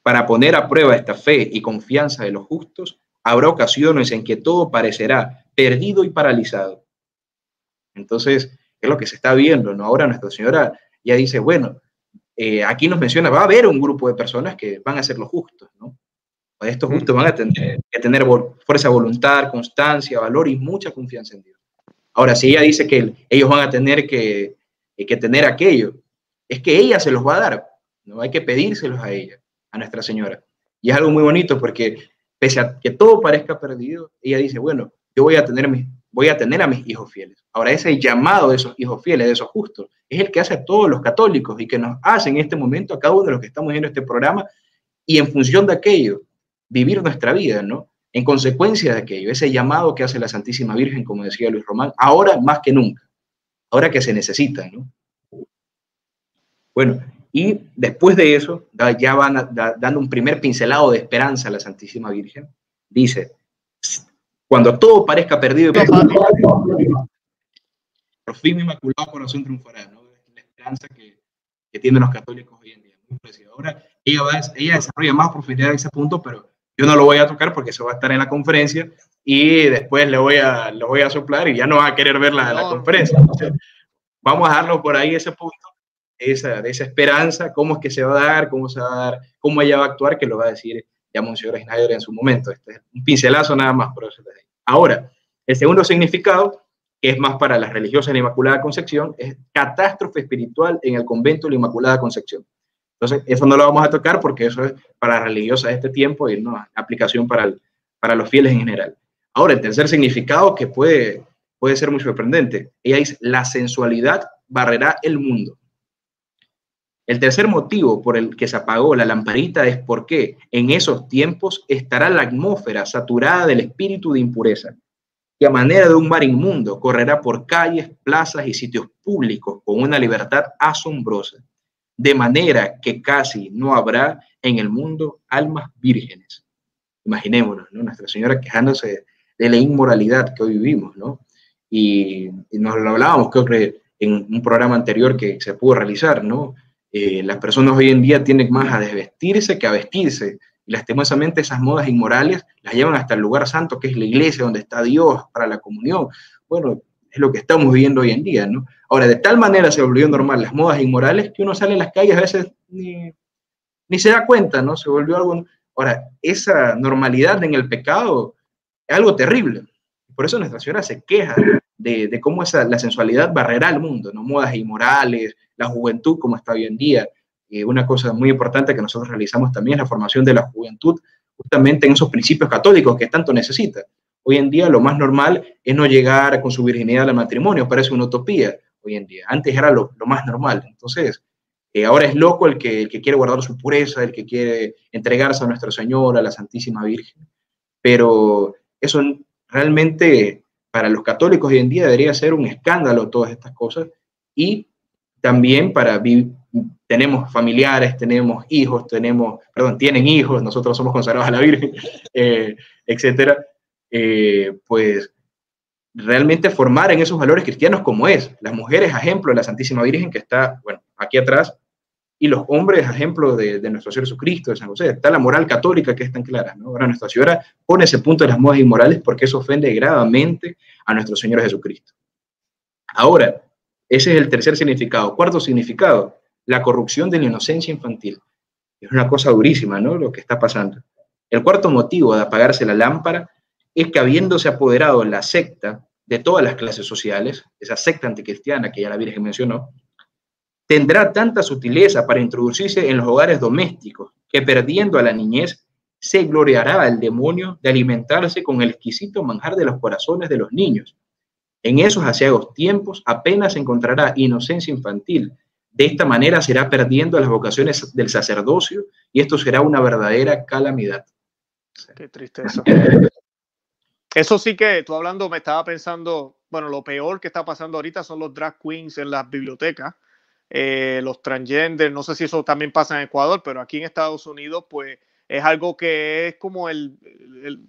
Para poner a prueba esta fe y confianza de los justos, habrá ocasiones en que todo parecerá perdido y paralizado. Entonces, es lo que se está viendo, ¿no? Ahora Nuestra Señora ya dice, bueno, eh, aquí nos menciona, va a haber un grupo de personas que van a ser los justos, ¿no? Estos justos van a tener que tener fuerza de voluntad, constancia, valor y mucha confianza en Dios. Ahora, si ella dice que ellos van a tener que, que tener aquello, es que ella se los va a dar, no hay que pedírselos a ella, a Nuestra Señora. Y es algo muy bonito porque pese a que todo parezca perdido, ella dice, bueno, yo voy a tener, mis, voy a, tener a mis hijos fieles. Ahora, ese llamado de esos hijos fieles, de esos justos, es el que hace a todos los católicos y que nos hace en este momento a cada uno de los que estamos viendo este programa y en función de aquello, vivir nuestra vida, ¿no? En consecuencia de aquello, ese llamado que hace la Santísima Virgen, como decía Luis Román, ahora más que nunca, ahora que se necesita, ¿no? Bueno, y después de eso, ya van dando un primer pincelado de esperanza a la Santísima Virgen. Dice, cuando todo parezca perdido, por fin inmaculado corazón triunfará, que, que, tienen los católicos hoy en día. Muy Ahora, ella, va, ella desarrolla más profundidad en ese punto, pero yo no lo voy a tocar porque eso va a estar en la conferencia y después le voy a, lo voy a soplar y ya no va a querer ver la, la conferencia. vamos a dejarlo por ahí ese punto esa, de esa esperanza, cómo es que se va a dar, cómo se va a dar, cómo ella va a actuar, que lo va a decir ya Monseñor Schneider en su momento. Este es un pincelazo nada más. Por eso Ahora, el segundo significado, que es más para las religiosas de la Inmaculada Concepción, es catástrofe espiritual en el convento de la Inmaculada Concepción. Entonces, eso no lo vamos a tocar porque eso es para religiosas de este tiempo y no aplicación para, para los fieles en general. Ahora, el tercer significado que puede, puede ser muy sorprendente, ella dice, la sensualidad barrerá el mundo. El tercer motivo por el que se apagó la lamparita es porque en esos tiempos estará la atmósfera saturada del espíritu de impureza, que a manera de un mar inmundo correrá por calles, plazas y sitios públicos con una libertad asombrosa, de manera que casi no habrá en el mundo almas vírgenes. Imaginémonos, ¿no? Nuestra Señora quejándose de la inmoralidad que hoy vivimos, ¿no? Y, nos lo hablábamos, creo que en un programa anterior que se pudo realizar, ¿no? Eh, las personas hoy en día tienen más a desvestirse que a vestirse. Y lastimosamente esas modas inmorales las llevan hasta el lugar santo, que es la iglesia, donde está Dios para la comunión. Bueno, es lo que estamos viviendo hoy en día, ¿no? Ahora, de tal manera se volvió normal las modas inmorales que uno sale en las calles a veces ni, ni se da cuenta, ¿no? Se volvió algo... Ahora, esa normalidad en el pecado es algo terrible. Por eso nuestra señora se queja de, de cómo esa, la sensualidad barrerá al mundo, ¿no? Modas inmorales, la juventud como está hoy en día. Eh, una cosa muy importante que nosotros realizamos también es la formación de la juventud justamente en esos principios católicos que tanto necesita. Hoy en día lo más normal es no llegar con su virginidad al matrimonio, parece una utopía hoy en día. Antes era lo, más normal. Entonces, eh, ahora es loco el que, el que quiere guardar su pureza, el que quiere entregarse a Nuestra Señora, a la Santísima Virgen. Pero eso realmente para los católicos hoy en día debería ser un escándalo todas estas cosas y también para vivir, tenemos familiares, tenemos hijos, tenemos, perdón, tienen hijos, nosotros somos consagrados a la Virgen, eh, etcétera, eh, pues realmente formar en esos valores cristianos como es. Las mujeres, ejemplo de la Santísima Virgen que está, bueno, aquí atrás, y los hombres, ejemplo de, de, nuestro Señor Jesucristo, de San José. Está la moral católica que es tan clara, ¿no? Ahora Nuestra Señora pone ese punto de las modas inmorales porque eso ofende gravemente a nuestro Señor Jesucristo. Ahora, ese es el tercer significado. Cuarto significado, la corrupción de la inocencia infantil. Es una cosa durísima, ¿no? Lo que está pasando. El cuarto motivo de apagarse la lámpara es que habiéndose apoderado la secta de todas las clases sociales, esa secta anticristiana que ya la Virgen mencionó, tendrá tanta sutileza para introducirse en los hogares domésticos que perdiendo a la niñez se gloriará al demonio de alimentarse con el exquisito manjar de los corazones de los niños. En esos asiagos tiempos apenas encontrará inocencia infantil. De esta manera será perdiendo las vocaciones del sacerdocio y esto será una verdadera calamidad. Qué triste eso. Eso sí que tú hablando me estaba pensando, bueno, lo peor que está pasando ahorita son los drag queens en las bibliotecas, eh, los transgender, no sé si eso también pasa en Ecuador, pero aquí en Estados Unidos pues es algo que es como el,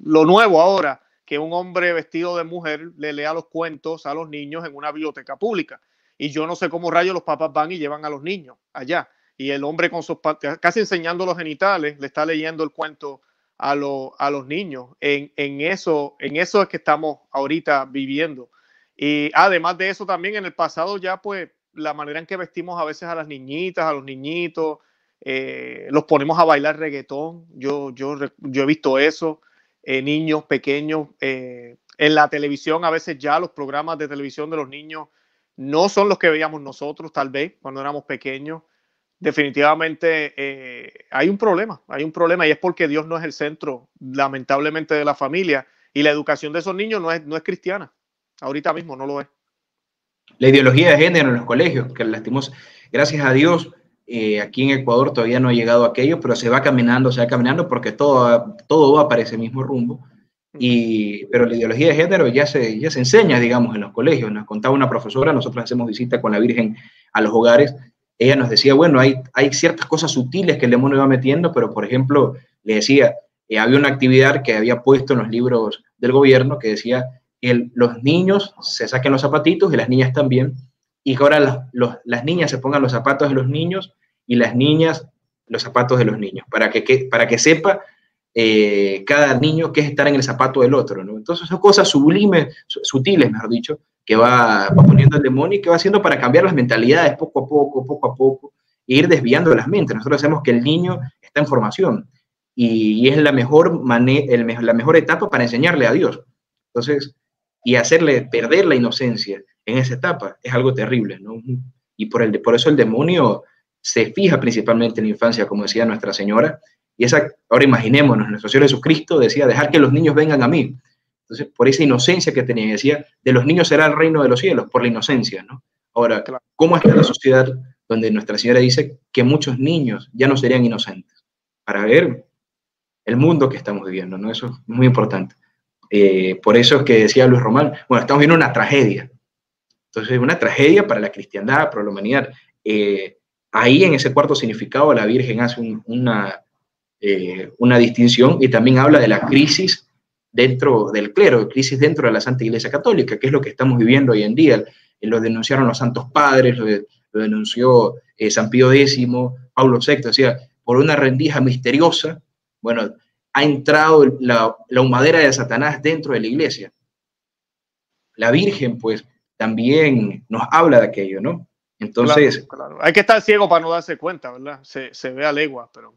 lo nuevo ahora, que un hombre vestido de mujer le lea los cuentos a los niños en una biblioteca pública. Y yo no sé cómo rayos los papás van y llevan a los niños allá. Y el hombre con sus casi enseñando los genitales, le está leyendo el cuento a, a los niños. En, en, eso, en eso es que estamos ahorita viviendo. Y además de eso, también en el pasado ya, pues, la manera en que vestimos a veces a las niñitas, a los niñitos, eh, los ponemos a bailar reggaetón. Yo, yo, yo he visto eso, eh, niños pequeños. Eh, en la televisión, a veces ya los programas de televisión de los niños no son los que veíamos nosotros, tal vez, cuando éramos pequeños. Definitivamente hay un problema, hay un problema y es porque Dios no es el centro, lamentablemente, de la familia y la educación de esos niños no es, no es cristiana. Ahorita mismo no lo es. La ideología de género en los colegios, que lastimos, gracias a Dios, eh, aquí en Ecuador todavía no ha llegado aquello, pero se va caminando, se va caminando porque todo, todo va para ese mismo rumbo. Y, pero la ideología de género ya se, enseña, digamos, en los colegios. Nos contaba una profesora, nosotros hacemos visita con la Virgen a los hogares. Ella nos decía, bueno, hay, ciertas cosas sutiles que el demonio va metiendo, pero por ejemplo, le decía, eh, había una actividad que había puesto en los libros del gobierno que decía, que los niños se saquen los zapatitos y las niñas también, y que ahora las niñas se pongan los zapatos de los niños y las niñas los zapatos de los niños, para que sepa eh, cada niño qué es estar en el zapato del otro. ¿no? Entonces son cosas sublimes, sutiles, mejor dicho, que va, poniendo el demonio y que va haciendo para cambiar las mentalidades poco a poco, poco a poco, e ir desviando las mentes. Nosotros sabemos que el niño está en formación y, es la mejor, el, la mejor etapa para enseñarle a Dios. Entonces, y hacerle perder la inocencia en esa etapa es algo terrible, ¿no? Y por, el, por eso el demonio se fija principalmente en la infancia, como decía Nuestra Señora, y esa, ahora imaginémonos, nuestro Señor Jesucristo decía, dejar que los niños vengan a mí. Entonces, por esa inocencia que tenía, decía, de los niños será el reino de los cielos, por la inocencia, ¿no? Ahora, ¿cómo está la sociedad donde Nuestra Señora dice que muchos niños ya no serían inocentes? Para ver el mundo que estamos viviendo, ¿no? Eso es muy importante. Eh, por eso es que decía Luis Román, bueno, estamos viendo una tragedia. Entonces, una tragedia para la cristiandad, para la humanidad. Eh, ahí en ese cuarto significado la Virgen hace una, eh, una distinción y también habla de la crisis dentro del clero, crisis dentro de la Santa Iglesia Católica, que es lo que estamos viviendo hoy en día. Lo denunciaron los santos padres, lo, denunció San Pío X, Pablo VI, decía, por una rendija misteriosa, bueno, ha entrado la, la humadera de Satanás dentro de la iglesia. La Virgen, pues, también nos habla de aquello, ¿no? Entonces... Hay que estar ciego para no darse cuenta, ¿verdad? Se, se ve a legua, pero...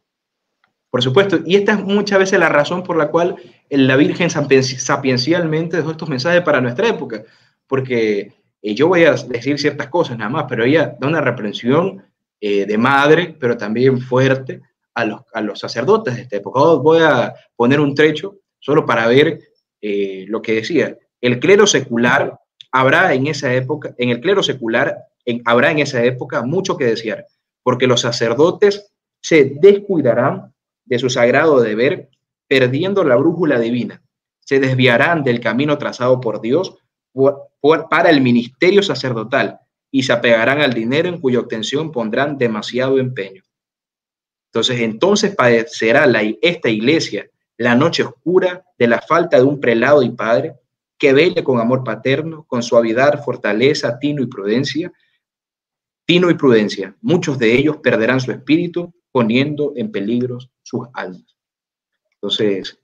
Por supuesto, y esta es muchas veces la razón por la cual la Virgen sapiencialmente dejó estos mensajes para nuestra época, porque eh, yo voy a decir ciertas cosas nada más, pero ella da una reprensión eh, de madre, pero también fuerte, a los, sacerdotes de esta época. Voy a poner un trecho solo para ver eh, lo que decía. El clero secular habrá en esa época, en el clero secular habrá en esa época mucho que desear, porque los sacerdotes se descuidarán de su sagrado deber, perdiendo la brújula divina. Se desviarán del camino trazado por Dios para el ministerio sacerdotal y se apegarán al dinero en cuya obtención pondrán demasiado empeño. Entonces, entonces padecerá esta iglesia la noche oscura de la falta de un prelado y padre que vele con amor paterno, con suavidad, fortaleza, tino y prudencia. Tino y prudencia. Muchos de ellos perderán su espíritu poniendo en peligro sus almas. Entonces,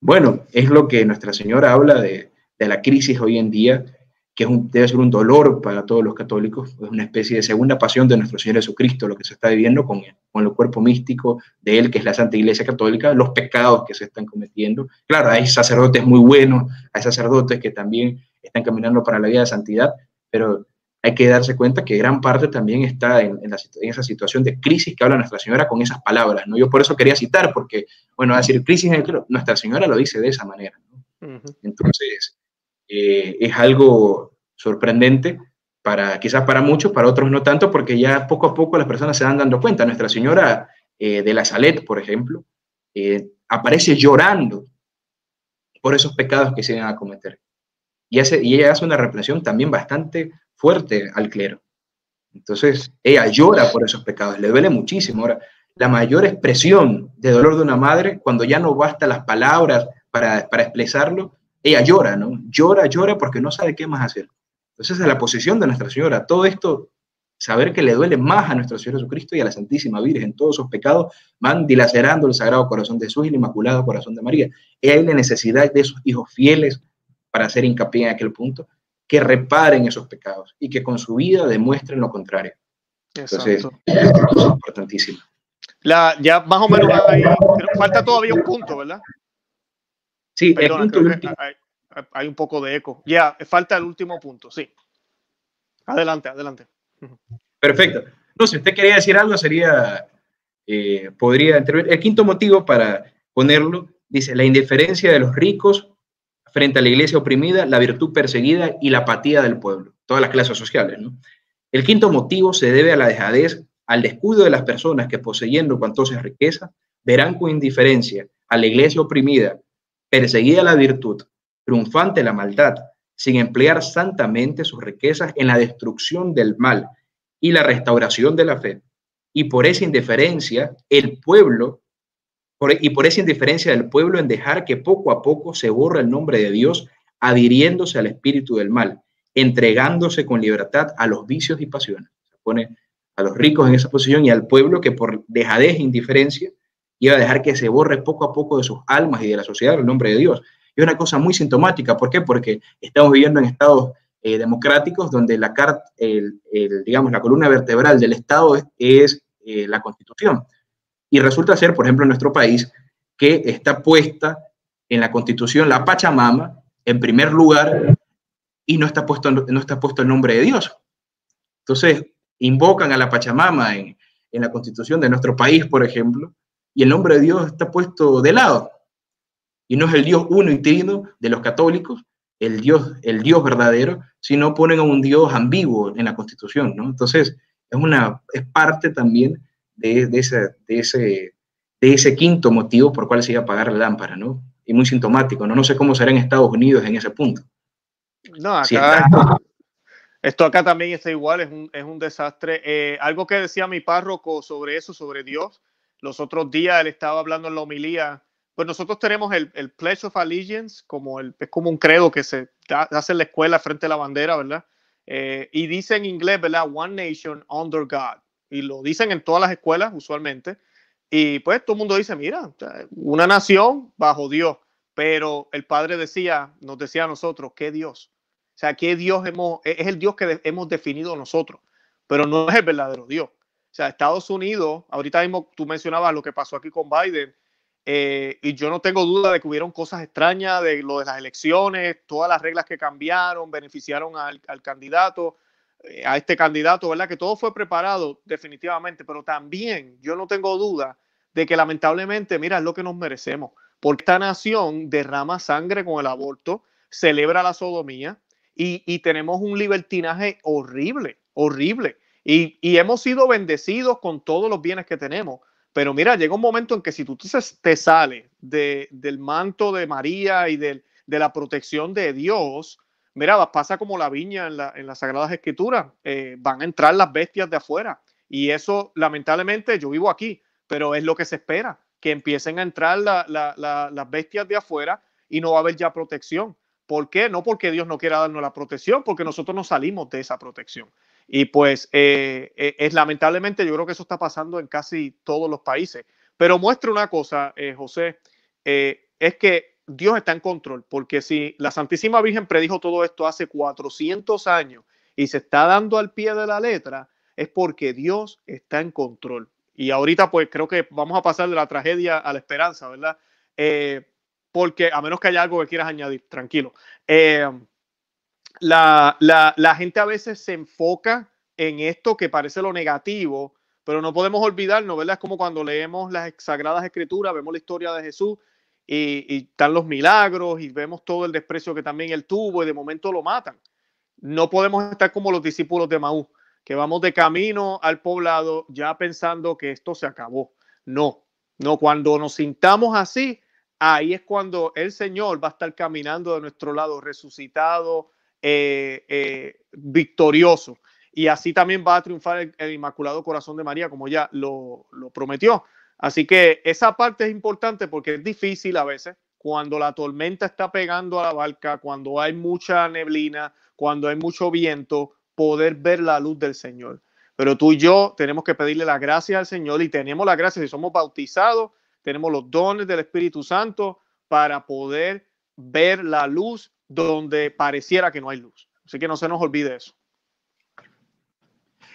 bueno, es lo que Nuestra Señora habla de, la crisis hoy en día, que debe ser un dolor para todos los católicos, es una especie de segunda pasión de nuestro Señor Jesucristo, lo que se está viviendo con, con el cuerpo místico de Él, que es la Santa Iglesia Católica, los pecados que se están cometiendo. Claro, hay sacerdotes muy buenos, hay sacerdotes que también están caminando para la vida de santidad, pero hay que darse cuenta que gran parte también está en, en, esa situación de crisis que habla Nuestra Señora con esas palabras. ¿no? Yo por eso quería citar, porque, bueno, decir crisis en el Nuestra Señora lo dice de esa manera. Entonces, eh, es algo sorprendente para quizás para muchos, para otros no tanto, porque ya poco a poco las personas se van dando cuenta. Nuestra Señora eh, de la Salet, por ejemplo, eh, aparece llorando por esos pecados que se iban a cometer. Y, hace, y ella hace una reflexión también bastante fuerte al clero. Entonces, ella llora por esos pecados, le duele muchísimo. Ahora, la mayor expresión de dolor de una madre, cuando ya no basta las palabras para, para expresarlo, ella llora, ¿no? Llora, llora porque no sabe qué más hacer. Entonces, es la posición de Nuestra Señora. Todo esto, saber que le duele más a nuestro Señor Jesucristo y a la Santísima Virgen, todos sus pecados van dilacerando el Sagrado Corazón de Jesús y el Inmaculado Corazón de María. Y hay la necesidad de esos hijos fieles para hacer hincapié en aquel punto, que reparen esos pecados y que con su vida demuestren lo contrario. Entonces, es importantísimo. La, ya más o menos ahí, falta todavía un punto, ¿verdad? Sí, el punto hay, hay, un poco de eco. Ya, falta el último punto, sí. Adelante, adelante. Perfecto. No, si usted quería decir algo, sería, eh, podría intervenir. El quinto motivo para ponerlo, dice, la indiferencia de los ricos frente a la iglesia oprimida, la virtud perseguida y la apatía del pueblo, todas las clases sociales. El quinto motivo se debe a la dejadez, al descuido de las personas que poseyendo cuantosas riqueza, verán con indiferencia a la iglesia oprimida perseguida la virtud, triunfante la maldad, sin emplear santamente sus riquezas en la destrucción del mal y la restauración de la fe. Y por esa indiferencia, el pueblo, y por esa indiferencia del pueblo en dejar que poco a poco se borre el nombre de Dios, adhiriéndose al espíritu del mal, entregándose con libertad a los vicios y pasiones. Se pone a los ricos en esa posición y al pueblo que por dejadez e indiferencia iba a dejar que se borre poco a poco de sus almas y de la sociedad el nombre de Dios. Y es una cosa muy sintomática. ¿Por qué? Porque estamos viviendo en estados eh, democráticos donde la, el, digamos, la columna vertebral del Estado es, eh, la Constitución. Y resulta ser, por ejemplo, en nuestro país, que está puesta en la Constitución la Pachamama en primer lugar y no está puesto, no está puesto el nombre de Dios. Entonces, invocan a la Pachamama en, en la Constitución de nuestro país, por ejemplo, y el nombre de Dios está puesto de lado. Y no es el Dios uno y trino de los católicos, el Dios, el Dios verdadero, sino ponen a un Dios ambiguo en la Constitución, ¿no? Entonces, es, una, es parte también de, de, ese, de, ese, de ese quinto motivo por cual se iba a apagar la lámpara, ¿no? Y muy sintomático, ¿no? No sé cómo será en Estados Unidos en ese punto. No, acá, esto acá también está igual, es un, es un desastre. Eh, algo que decía mi párroco sobre eso, sobre Dios, los otros días él estaba hablando en la homilía. Pues nosotros tenemos el, el Pledge of Allegiance, como el, es como un credo que se hace en la escuela frente a la bandera, ¿verdad? Eh, y dice en inglés, ¿verdad? One nation under God. Y lo dicen en todas las escuelas usualmente. Y pues todo el mundo dice, mira, una nación bajo Dios. Pero el Padre decía, nos decía a nosotros, ¿qué Dios? O sea, ¿qué Dios hemos, es el Dios que hemos definido nosotros? Pero no es el verdadero Dios. O sea, Estados Unidos, ahorita mismo tú mencionabas lo que pasó aquí con Biden, eh, y yo no tengo duda de que hubieron cosas extrañas de lo de las elecciones, todas las reglas que cambiaron, beneficiaron al, candidato, eh, a este candidato, ¿verdad? Que todo fue preparado definitivamente, pero también yo no tengo duda de que lamentablemente, mira, es lo que nos merecemos, porque esta nación derrama sangre con el aborto, celebra la sodomía y, y tenemos un libertinaje horrible, horrible. Y, hemos sido bendecidos con todos los bienes que tenemos. Pero mira, llega un momento en que si tú te sales del manto de María y de, la protección de Dios, mira, pasa como la viña en, la, en las Sagradas Escrituras. Eh, van a entrar las bestias de afuera. Y eso, lamentablemente, yo vivo aquí, pero es lo que se espera, que empiecen a entrar las bestias de afuera y no va a haber ya protección. ¿Por qué? No porque Dios no quiera darnos la protección, porque nosotros no salimos de esa protección. Y pues eh, eh, es lamentablemente, yo creo que eso está pasando en casi todos los países. Pero muestra una cosa, José, es que Dios está en control, porque si la Santísima Virgen predijo todo esto hace 400 años y se está dando al pie de la letra, es porque Dios está en control. Y ahorita pues creo que vamos a pasar de la tragedia a la esperanza, ¿verdad? Eh, porque a menos que haya algo que quieras añadir, tranquilo. Eh, la, la, gente a veces se enfoca en esto que parece lo negativo, pero no podemos olvidarnos, ¿verdad? Es como cuando leemos las Sagradas Escrituras, vemos la historia de Jesús y, y, están los milagros y vemos todo el desprecio que también él tuvo y de momento lo matan. No podemos estar como los discípulos de Maús, que vamos de camino al poblado ya pensando que esto se acabó. No, no, cuando nos sintamos así, ahí es cuando el Señor va a estar caminando de nuestro lado, resucitado, eh, eh, victorioso. Y así también va a triunfar el, Inmaculado Corazón de María, como ya lo, lo prometió. Así que esa parte es importante porque es difícil a veces cuando la tormenta está pegando a la barca, cuando hay mucha neblina, cuando hay mucho viento, poder ver la luz del Señor. Pero tú y yo tenemos que pedirle la gracia al Señor y tenemos la gracia, si somos bautizados, tenemos los dones del Espíritu Santo para poder ver la luz donde pareciera que no hay luz. Así que no se nos olvide eso.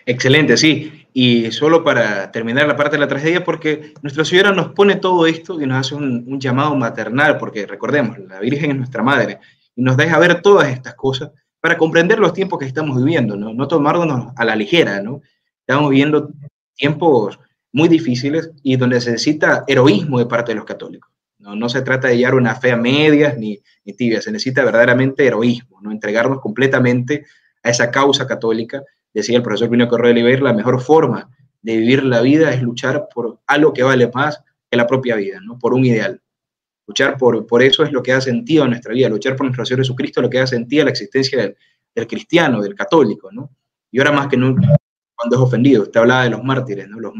Excelente, sí. Y solo para terminar la parte de la tragedia, porque Nuestra Señora nos pone todo esto y nos hace un, llamado maternal, porque recordemos, la Virgen es nuestra madre y nos deja ver todas estas cosas para comprender los tiempos que estamos viviendo, no, no tomarnos a la ligera, ¿no? Estamos viviendo tiempos muy difíciles y donde se necesita heroísmo de parte de los católicos. No, no se trata de llevar una fe a medias ni, ni tibia, se necesita verdaderamente heroísmo, ¿no? entregarnos completamente a esa causa católica. Decía el profesor Pino Correa Oliveira, la mejor forma de vivir la vida es luchar por algo que vale más que la propia vida, ¿no? por un ideal. Luchar por, por eso es lo que da sentido a nuestra vida, luchar por nuestro Señor Jesucristo es lo que da sentido a la existencia del, del cristiano, del católico, ¿no? Y ahora más que nunca, cuando es ofendido, usted hablaba de los mártires, ¿no? Los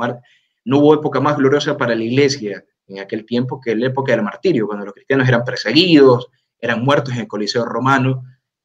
no hubo época más gloriosa para la iglesia en aquel tiempo que la época del martirio, cuando los cristianos eran perseguidos, eran muertos en el Coliseo romano,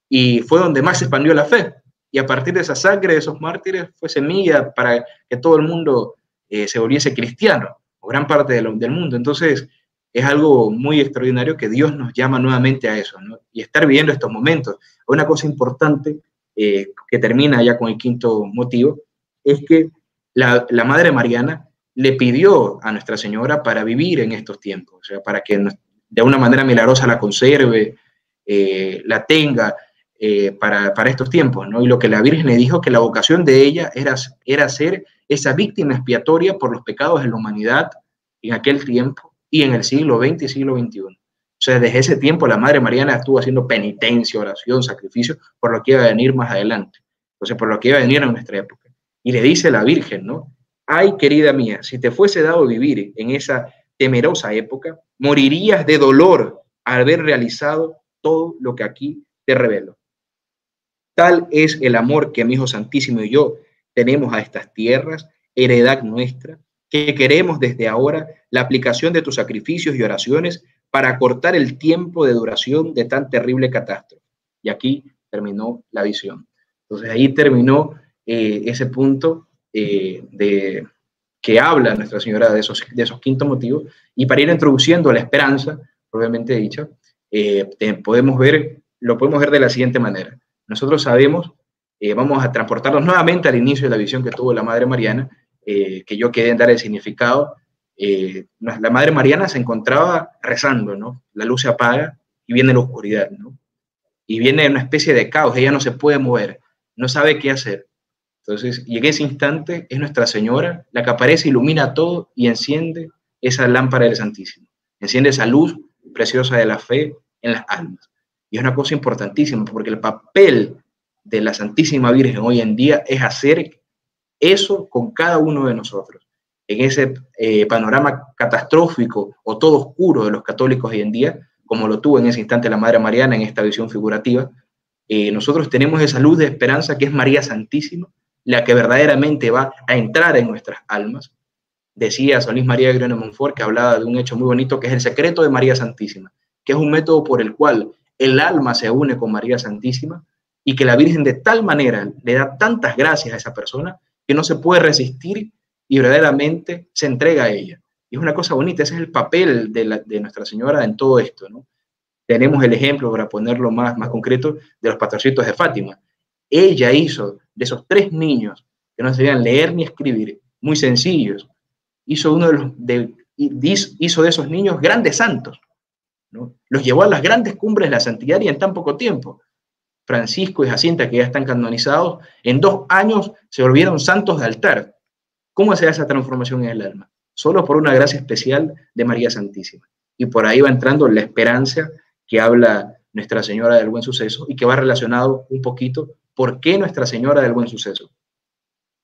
y fue donde más se expandió la fe. Y a partir de esa sangre de esos mártires fue semilla para que todo el mundo eh, se volviese cristiano, o gran parte del mundo. Entonces, es algo muy extraordinario que Dios nos llama nuevamente a eso, y estar viviendo estos momentos. Una cosa importante eh, que termina ya con el quinto motivo es que la, la, Madre Mariana le pidió a Nuestra Señora para vivir en estos tiempos, o sea, para que de una manera milagrosa la conserve, eh, la tenga eh, para, estos tiempos, ¿no? Y lo que la Virgen le dijo que la vocación de ella era, era ser esa víctima expiatoria por los pecados de la humanidad en aquel tiempo y en el siglo XX y siglo XXI. O sea, desde ese tiempo la Madre Mariana estuvo haciendo penitencia, oración, sacrificio por lo que iba a venir más adelante. Entonces, por lo que iba a venir en nuestra época. Y le dice la Virgen, ¿no? Ay, querida mía, si te fuese dado vivir en esa temerosa época, morirías de dolor al haber realizado todo lo que aquí te revelo. Tal es el amor que mi Hijo Santísimo y yo tenemos a estas tierras, heredad nuestra, que queremos desde ahora la aplicación de tus sacrificios y oraciones para cortar el tiempo de duración de tan terrible catástrofe. Y aquí terminó la visión. Entonces ahí terminó eh, ese punto eh, de, que habla Nuestra Señora de esos, de esos quintos motivos. Y para ir introduciendo la esperanza, probablemente dicha, eh, podemos ver, lo podemos ver de la siguiente manera. Nosotros sabemos, vamos a transportarnos nuevamente al inicio de la visión que tuvo la Madre Mariana, eh, que yo quedé en dar el significado, eh, la Madre Mariana se encontraba rezando, ¿no? La luz se apaga y viene la oscuridad, ¿no? Y viene una especie de caos, ella no se puede mover, no sabe qué hacer. Entonces, y en ese instante es Nuestra Señora la que aparece, ilumina todo y enciende esa lámpara del Santísimo. Enciende esa luz preciosa de la fe en las almas. Y es una cosa importantísima, porque el papel de la Santísima Virgen hoy en día es hacer eso con cada uno de nosotros. En ese eh, panorama catastrófico o todo oscuro de los católicos hoy en día, como lo tuvo en ese instante la Madre Mariana en esta visión figurativa, eh, nosotros tenemos esa luz de esperanza que es María Santísima, la que verdaderamente va a entrar en nuestras almas. Decía Luis María de Montfort que hablaba de un hecho muy bonito que es el secreto de María Santísima, que es un método por el cual el alma se une con María Santísima y que la Virgen de tal manera le da tantas gracias a esa persona que no se puede resistir y verdaderamente se entrega a ella. Y es una cosa bonita, ese es el papel de, Nuestra Señora en todo esto, ¿no? tenemos el ejemplo, para ponerlo más, más concreto, de los pastorcitos de Fátima. Ella hizo de esos tres niños que no sabían leer ni escribir, muy sencillos, hizo uno de los de, hizo de esos niños grandes santos. Los llevó a las grandes cumbres de la santidad y en tan poco tiempo. Francisco y Jacinta, que ya están canonizados, en dos años se volvieron santos de altar. ¿Cómo se da esa transformación en el alma? Solo por una gracia especial de María Santísima. Y por ahí va entrando la esperanza que habla Nuestra Señora del Buen Suceso y que va relacionado un poquito por qué Nuestra Señora del Buen Suceso.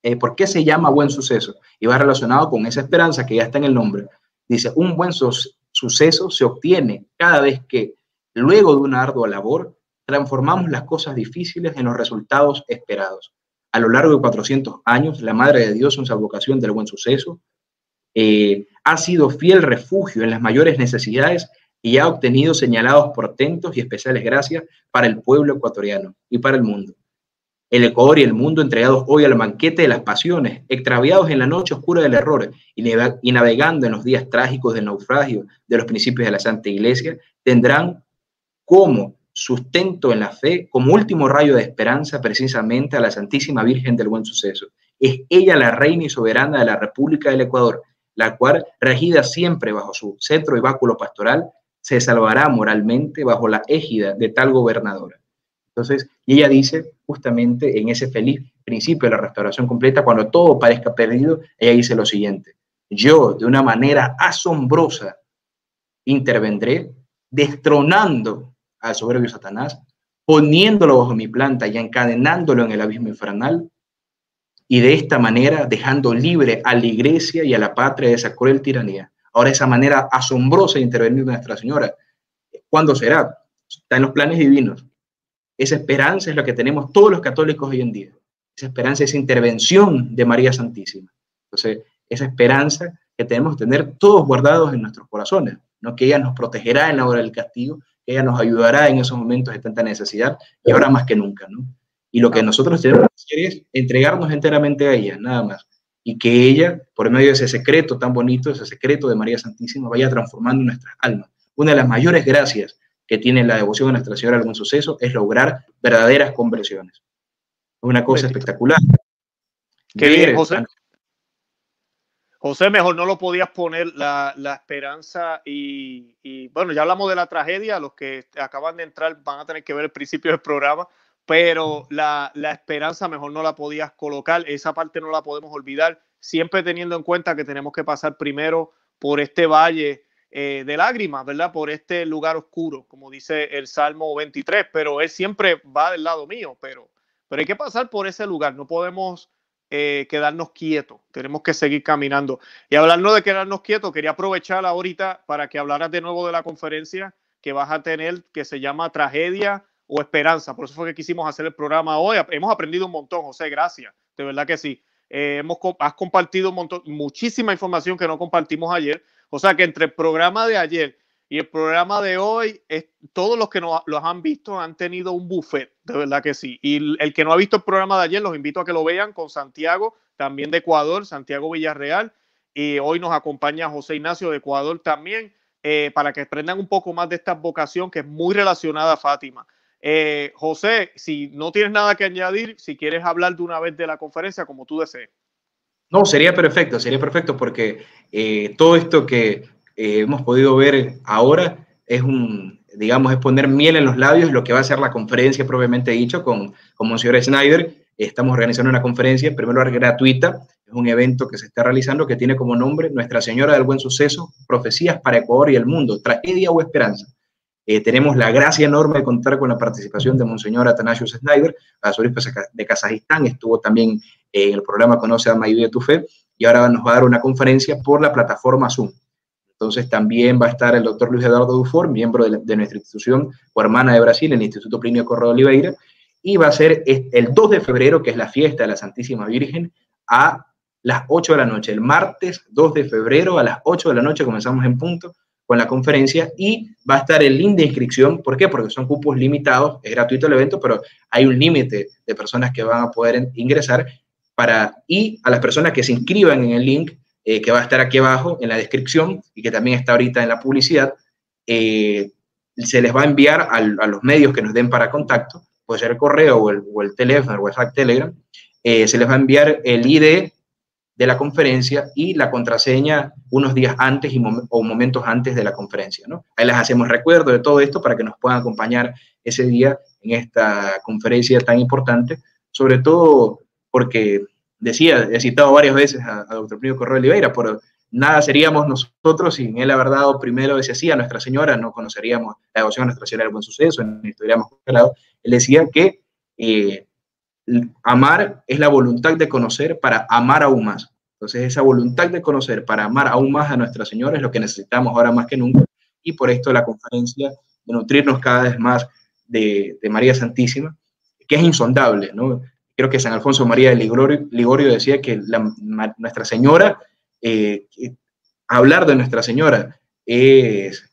Eh, ¿Por qué se llama Buen Suceso? Y va relacionado con esa esperanza que ya está en el nombre. Dice, un buen suceso se obtiene cada vez que, luego de una ardua labor, transformamos las cosas difíciles en los resultados esperados. A lo largo de 400 años, la Madre de Dios en su vocación del buen suceso eh, ha sido fiel refugio en las mayores necesidades y ha obtenido señalados portentos y especiales gracias para el pueblo ecuatoriano y para el mundo. El Ecuador y el mundo entregados hoy al banquete de las pasiones, extraviados en la noche oscura del error y navegando en los días trágicos del naufragio de los principios de la Santa Iglesia, tendrán como sustento en la fe, como último rayo de esperanza precisamente a la Santísima Virgen del Buen Suceso. Es ella la reina y soberana de la República del Ecuador, la cual, regida siempre bajo su centro y báculo pastoral, se salvará moralmente bajo la égida de tal gobernadora. Entonces, y ella dice justamente en ese feliz principio de la restauración completa, cuando todo parezca perdido, ella dice lo siguiente, yo de una manera asombrosa intervendré destronando al soberbio Satanás, poniéndolo bajo mi planta y encadenándolo en el abismo infernal, y de esta manera dejando libre a la iglesia y a la patria de esa cruel tiranía. Ahora esa manera asombrosa de intervenir Nuestra Señora, ¿cuándo será? Está en los planes divinos. Esa esperanza es la que tenemos todos los católicos hoy en día. Esa esperanza, esa intervención de María Santísima. Entonces, esa esperanza que tenemos que tener todos guardados en nuestros corazones, ¿no? que ella nos protegerá en la hora del castigo, que ella nos ayudará en esos momentos de tanta necesidad y ahora más que nunca. ¿no? Y lo que nosotros tenemos que hacer es entregarnos enteramente a ella, nada más. Y que ella, por medio de ese secreto tan bonito, ese secreto de María Santísima, vaya transformando nuestras almas. Una de las mayores gracias que tiene la devoción a Nuestra Señora algún suceso es lograr verdaderas conversiones. Es una cosa espectacular. Qué bien, José. José, mejor no lo podías poner la, esperanza y, bueno, ya hablamos de la tragedia, los que acaban de entrar van a tener que ver el principio del programa, pero la, la esperanza mejor no la podías colocar, esa parte no la podemos olvidar, siempre teniendo en cuenta que tenemos que pasar primero por este valle eh, de lágrimas, ¿verdad? Por este lugar oscuro, como dice el Salmo 23, pero Él siempre va del lado mío, pero, pero hay que pasar por ese lugar, no podemos eh, quedarnos quietos, tenemos que seguir caminando. Y hablando de quedarnos quietos, quería aprovechar ahorita para que hablaras de nuevo de la conferencia que vas a tener, que se llama Tragedia o Esperanza. Por eso fue que quisimos hacer el programa hoy. Hemos aprendido un montón, José, gracias, de verdad que sí. Eh, hemos, has compartido un montón, muchísima información que no compartimos ayer o sea que entre el programa de ayer y el programa de hoy, todos los que no, los han visto han tenido un buffet, de verdad que sí. Y el que no ha visto el programa de ayer, los invito a que lo vean con Santiago, también de Ecuador, Santiago Villarreal. Y hoy nos acompaña José Ignacio de Ecuador también, eh, para que aprendan un poco más de esta vocación que es muy relacionada a Fátima. Eh, José, si no tienes nada que añadir, si quieres hablar de una vez de la conferencia, como tú desees. No, sería perfecto, sería perfecto porque eh, todo esto que eh, hemos podido ver ahora es un, digamos, es poner miel en los labios, lo que va a ser la conferencia propiamente dicho con, con Monsignor Snyder. Estamos organizando una conferencia, en primer lugar gratuita, es un evento que se está realizando que tiene como nombre Nuestra Señora del Buen Suceso, Profecías para Ecuador y el Mundo, Tragedia o Esperanza. Eh, tenemos la gracia enorme de contar con la participación de Monseñor Atanasius Snyder, arzobispo de Kazajistán, estuvo también en el programa Conoce a de tu Fe, y ahora nos va a dar una conferencia por la plataforma Zoom. Entonces también va a estar el doctor Luis Eduardo Dufour, miembro de, nuestra institución o hermana de Brasil, el Instituto Plinio Corrado Oliveira, y va a ser el 2 de febrero, que es la fiesta de la Santísima Virgen, a las 8 de la noche. El martes 2 de febrero a las 8 de la noche comenzamos en punto con la conferencia y va a estar el link de inscripción. ¿Por qué? Porque son cupos limitados, es gratuito el evento, pero hay un límite de personas que van a poder ingresar para, y a las personas que se inscriban en el link eh, que va a estar aquí abajo en la descripción y que también está ahorita en la publicidad, eh, se les va a enviar a, los medios que nos den para contacto, puede ser el correo o el, o el teléfono, el WhatsApp, Telegram, eh, se les va a enviar el ID de la conferencia y la contraseña unos días antes y o momentos antes de la conferencia. ¿no? Ahí les hacemos recuerdo de todo esto para que nos puedan acompañar ese día en esta conferencia tan importante, sobre todo porque decía, he citado varias veces a, doctor Pío Correa Oliveira, pero nada seríamos nosotros sin él haber dado primero, decía así, a Nuestra Señora, no conoceríamos la devoción a Nuestra Señora del Buen Suceso, ni estuviéramos lado. Él decía que eh, amar es la voluntad de conocer para amar aún más. Entonces, esa voluntad de conocer para amar aún más a Nuestra Señora es lo que necesitamos ahora más que nunca. Y por esto la conferencia de nutrirnos cada vez más de, María Santísima, que es insondable, ¿no? Creo que San Alfonso María de Ligorio, decía que Nuestra Señora, eh, hablar de Nuestra Señora es,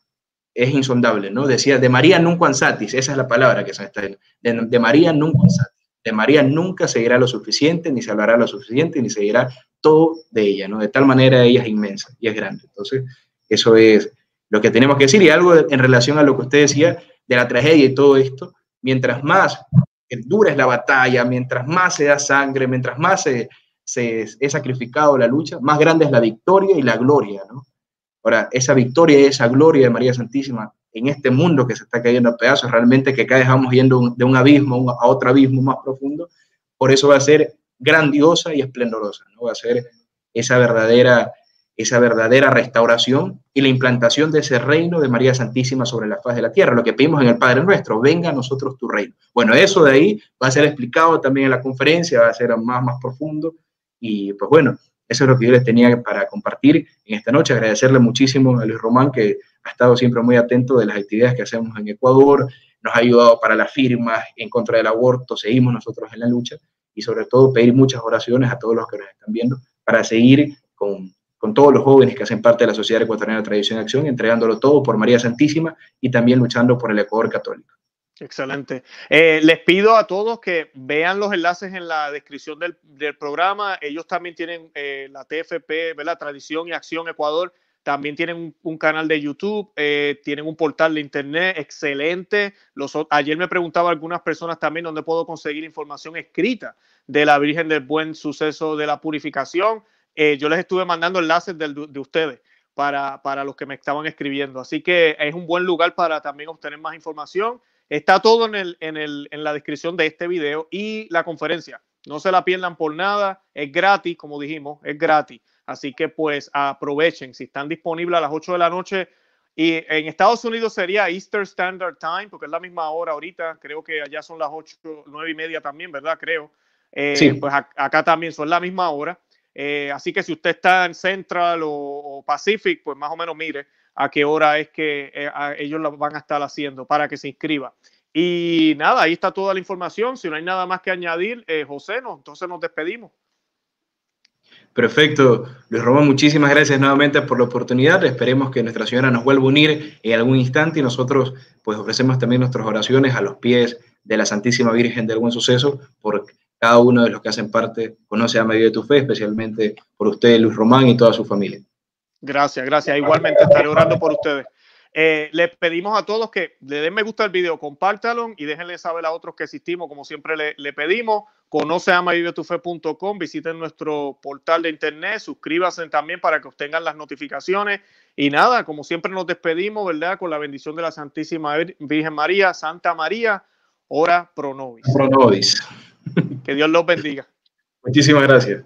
es insondable, ¿no? Decía, de María nunca ansatis, esa es la palabra que se está de, de María nunca ansatis. De María nunca seguirá lo suficiente, ni se hablará lo suficiente, ni seguirá todo de ella, ¿no? De tal manera ella es inmensa y es grande. Entonces, eso es lo que tenemos que decir. Y algo en relación a lo que usted decía de la tragedia y todo esto, mientras más dura es la batalla, mientras más se da sangre, mientras más se, se es sacrificado la lucha, más grande es la victoria y la gloria, ¿no? Ahora, esa victoria y esa gloria de María Santísima en este mundo que se está cayendo a pedazos, realmente que cada vez vamos yendo de un abismo a otro abismo más profundo, por eso va a ser grandiosa y esplendorosa, ¿no? va a ser esa verdadera, esa verdadera restauración y la implantación de ese reino de María Santísima sobre la faz de la tierra, lo que pedimos en el Padre Nuestro, venga a nosotros tu reino. Bueno, eso de ahí va a ser explicado también en la conferencia, va a ser más, más profundo y pues bueno, eso es lo que yo les tenía para compartir en esta noche, agradecerle muchísimo a Luis Román que ha estado siempre muy atento de las actividades que hacemos en Ecuador, nos ha ayudado para las firmas en contra del aborto, seguimos nosotros en la lucha y sobre todo pedir muchas oraciones a todos los que nos están viendo para seguir con, con todos los jóvenes que hacen parte de la Sociedad Ecuatoriana de Tradición y Acción, entregándolo todo por María Santísima y también luchando por el Ecuador católico. Excelente. Eh, les pido a todos que vean los enlaces en la descripción del, del programa. Ellos también tienen eh, la TFP, la Tradición y Acción Ecuador también tienen un, canal de YouTube, eh, tienen un portal de internet excelente. Ayer me preguntaba algunas personas también dónde puedo conseguir información escrita de la Virgen del Buen Suceso de la Purificación. Eh, yo les estuve mandando enlaces de, de ustedes para, para, los que me estaban escribiendo. Así que es un buen lugar para también obtener más información. Está todo en, el, en, el, en la descripción de este video y la conferencia. No se la pierdan por nada. Es gratis, como dijimos, es gratis. Así que pues aprovechen, si están disponibles a las 8 de la noche. Y en Estados Unidos sería Easter Standard Time, porque es la misma hora ahorita. Creo que allá son las 8, 9 y media también, ¿verdad? Creo. Eh, sí. Pues acá también son la misma hora. Eh, así que si usted está en Central o, Pacific, pues más o menos mire a qué hora es que eh, ellos lo van a estar haciendo para que se inscriba. Y nada, ahí está toda la información. Si no hay nada más que añadir, José, no, entonces nos despedimos. Perfecto. Luis Román, muchísimas gracias nuevamente por la oportunidad. Esperemos que Nuestra Señora nos vuelva a unir en algún instante y nosotros pues ofrecemos también nuestras oraciones a los pies de la Santísima Virgen del Buen Suceso por cada uno de los que hacen parte, conoce a medio de tu fe, especialmente por usted, Luis Román, y toda su familia. Gracias, gracias. Igualmente estaré orando por ustedes. Eh, les pedimos a todos que le den me gusta al video, compártalo y déjenle saber a otros que existimos, como siempre le, le pedimos. Conoce amavivetufe.com, visiten nuestro portal de internet, suscríbanse también para que obtengan las notificaciones. Y nada, como siempre nos despedimos, ¿verdad? Con la bendición de la Santísima Virgen María, Santa María, ora pro nobis. Pro nobis. Que Dios los bendiga. Muchísimas gracias.